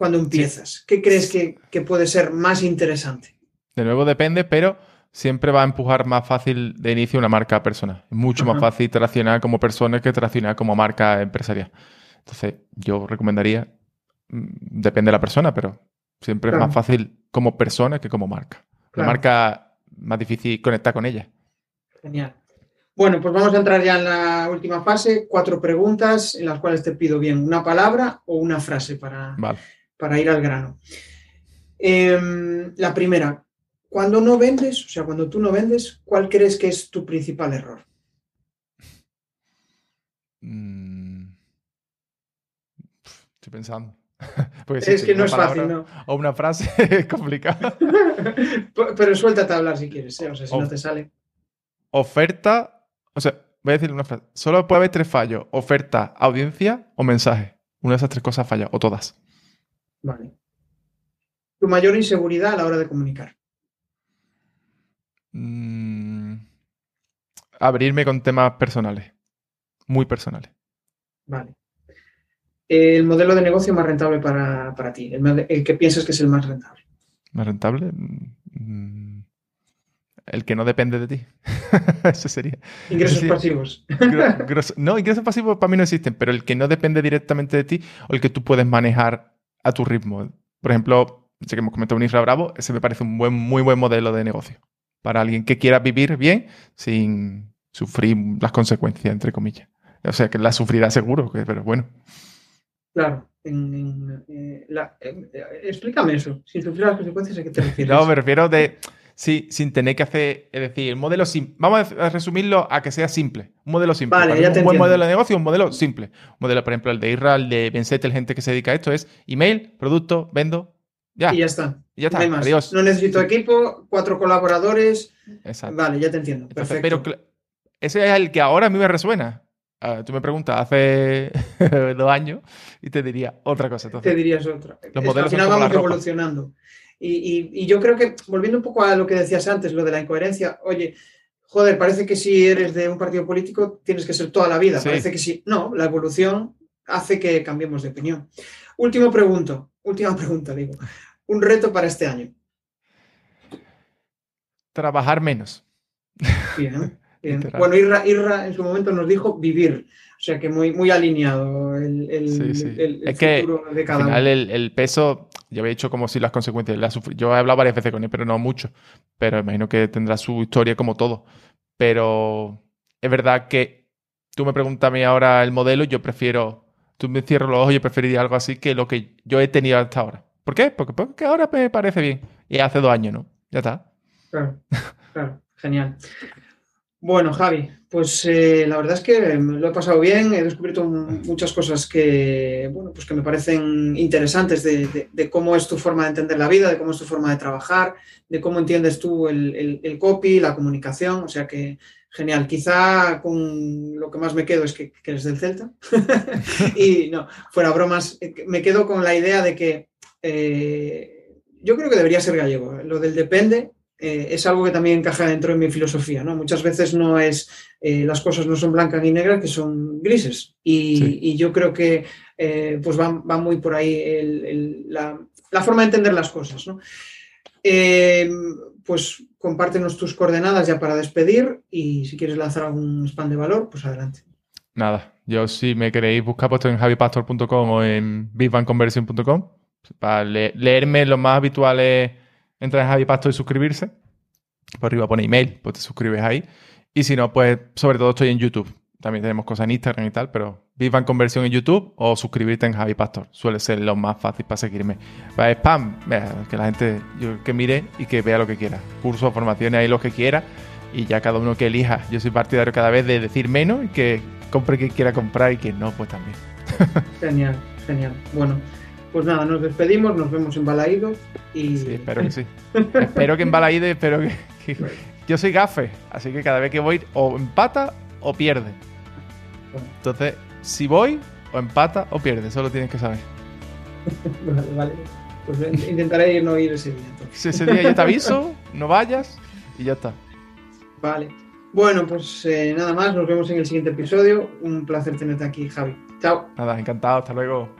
Cuando empiezas, ¿qué crees que, puede ser más interesante? De nuevo depende, pero siempre va a empujar más fácil de inicio una marca personal. Es mucho más fácil traccionar como persona que traccionar como marca empresarial. Entonces, yo recomendaría, mm, depende de la persona, pero siempre es más fácil como persona que como marca. La marca más difícil conectar con ella. Genial. Bueno, pues vamos a entrar ya en la última fase. Cuatro preguntas en las cuales te pido bien una palabra o una frase para, para ir al grano. Em, la primera, cuando no vendes, o sea, cuando tú no vendes, ¿cuál crees que es tu principal error? Mm. Estoy pensando. [laughs] es que no es fácil, ¿no? O una frase [laughs] es complicado. [laughs] Pero suéltate a hablar si quieres, ¿eh? o sea, si no te sale. Oferta o sea, voy a decir una frase. Solo puede haber tres fallos: oferta, audiencia o mensaje. Una de esas tres cosas falla, o todas. Vale. Tu mayor inseguridad a la hora de comunicar. Mm, abrirme con temas personales. Muy personales. Vale. El modelo de negocio más rentable para, ti. El, que piensas que es el más rentable. ¿Más rentable? Mm, el que no depende de ti. [laughs] Eso sería. Ingresos pasivos. [laughs] no, ingresos pasivos para mí no existen, pero el que no depende directamente de ti o el que tú puedes manejar a tu ritmo. Por ejemplo, sé que hemos comentado un Isra Bravo, ese me parece un buen, muy buen modelo de negocio. Para alguien que quiera vivir bien sin sufrir las consecuencias, entre comillas. O sea, que la sufrirá seguro, pero bueno. Claro. En, eh, eh, explícame eso. Sin sufrir las consecuencias, ¿a qué te [laughs] refieres? No, me refiero de Sí, sin tener que hacer, es decir, el modelo simple. Vamos a resumirlo a que sea simple. Un modelo simple. Vale, un buen modelo de negocio, un modelo simple. Un modelo, por ejemplo, el de Israel, el de Benset, el gente que se dedica a esto, es email, producto, vendo, Ya. Y ya está. ya está. No, Adiós. no necesito equipo, cuatro colaboradores. Exacto. Vale, ya te entiendo. Perfecto. Pero ese es el que ahora a mí me resuena. Ah, tú me preguntas hace [laughs] dos años y te diría otra cosa. Te dirías otra. Los modelos al final vamos evolucionando. Y, yo creo que, volviendo un poco a lo que decías antes, lo de la incoherencia, oye, joder, parece que si eres de un partido político tienes que ser toda la vida. Parece que sí. No, la evolución hace que cambiemos de opinión. Último pregunto, última pregunta, digo. Un reto para este año. Trabajar menos. Bien. [laughs] Bueno, Irra, en su momento nos dijo vivir, o sea que muy, muy alineado el, es que, de cada al final El, peso, yo había dicho como si las consecuencias, yo he hablado varias veces con él, pero no mucho, pero imagino que tendrá su historia como todo, pero es verdad que tú me preguntas ahora el modelo, yo prefiero, tú me cierras los ojos, yo preferiría algo así que lo que yo he tenido hasta ahora. ¿Por qué? Porque, porque ahora me parece bien. Y hace dos años, ¿no? Ya está. Claro, claro, genial. Bueno, Javi, pues eh, la verdad es que lo he pasado bien, he descubierto muchas cosas que, bueno, pues que me parecen interesantes de, cómo es tu forma de entender la vida, de cómo es tu forma de trabajar, de cómo entiendes tú el, copy, la comunicación, o sea que genial. Quizá con lo que más me quedo es que, eres del Celta [laughs] y no, fuera bromas, eh, me quedo con la idea de que eh, yo creo que debería ser gallego, lo del depende eh, es algo que también encaja dentro de mi filosofía. ¿no? Muchas veces no es, eh, las cosas no son blancas ni negras, que son grises. Y, yo creo que eh, pues va, muy por ahí la, forma de entender las cosas. ¿no? pues compártenos tus coordenadas ya para despedir y si quieres lanzar algún spam de valor, pues adelante. Nada, yo si me queréis buscar, puesto en javipastor.com o en bigbanconversion.com para leerme lo más habituales entra en Javi Pasto y suscribirse. Por arriba pone email, pues te suscribes ahí. Y si no, pues sobre todo estoy en YouTube. También tenemos cosas en Instagram y tal, pero vivan conversión en YouTube o suscribirte en Javi Pastor. Suele ser lo más fácil para seguirme. Para spam, que la gente que mire y que vea lo que quiera. Cursos, formaciones, ahí lo que quiera. Y ya cada uno que elija. Yo soy partidario cada vez de decir menos y que compre quien quiera comprar y quien no, pues también. [laughs] Genial, genial. Bueno, pues nada, nos despedimos, nos vemos en Balaído y... Sí, espero que sí. espero que en Balaído, espero que, Yo soy gafe, así que cada vez que voy o empata o pierde. Entonces, si voy, o empata o pierde, solo tienes que saber. [laughs] vale, vale. Pues intentaré no ir ese día. Si ese día ya te aviso, no vayas y ya está. Vale. Bueno, pues eh, nada más, nos vemos en el siguiente episodio. Un placer tenerte aquí, Javi. Chao. Nada, encantado, hasta luego.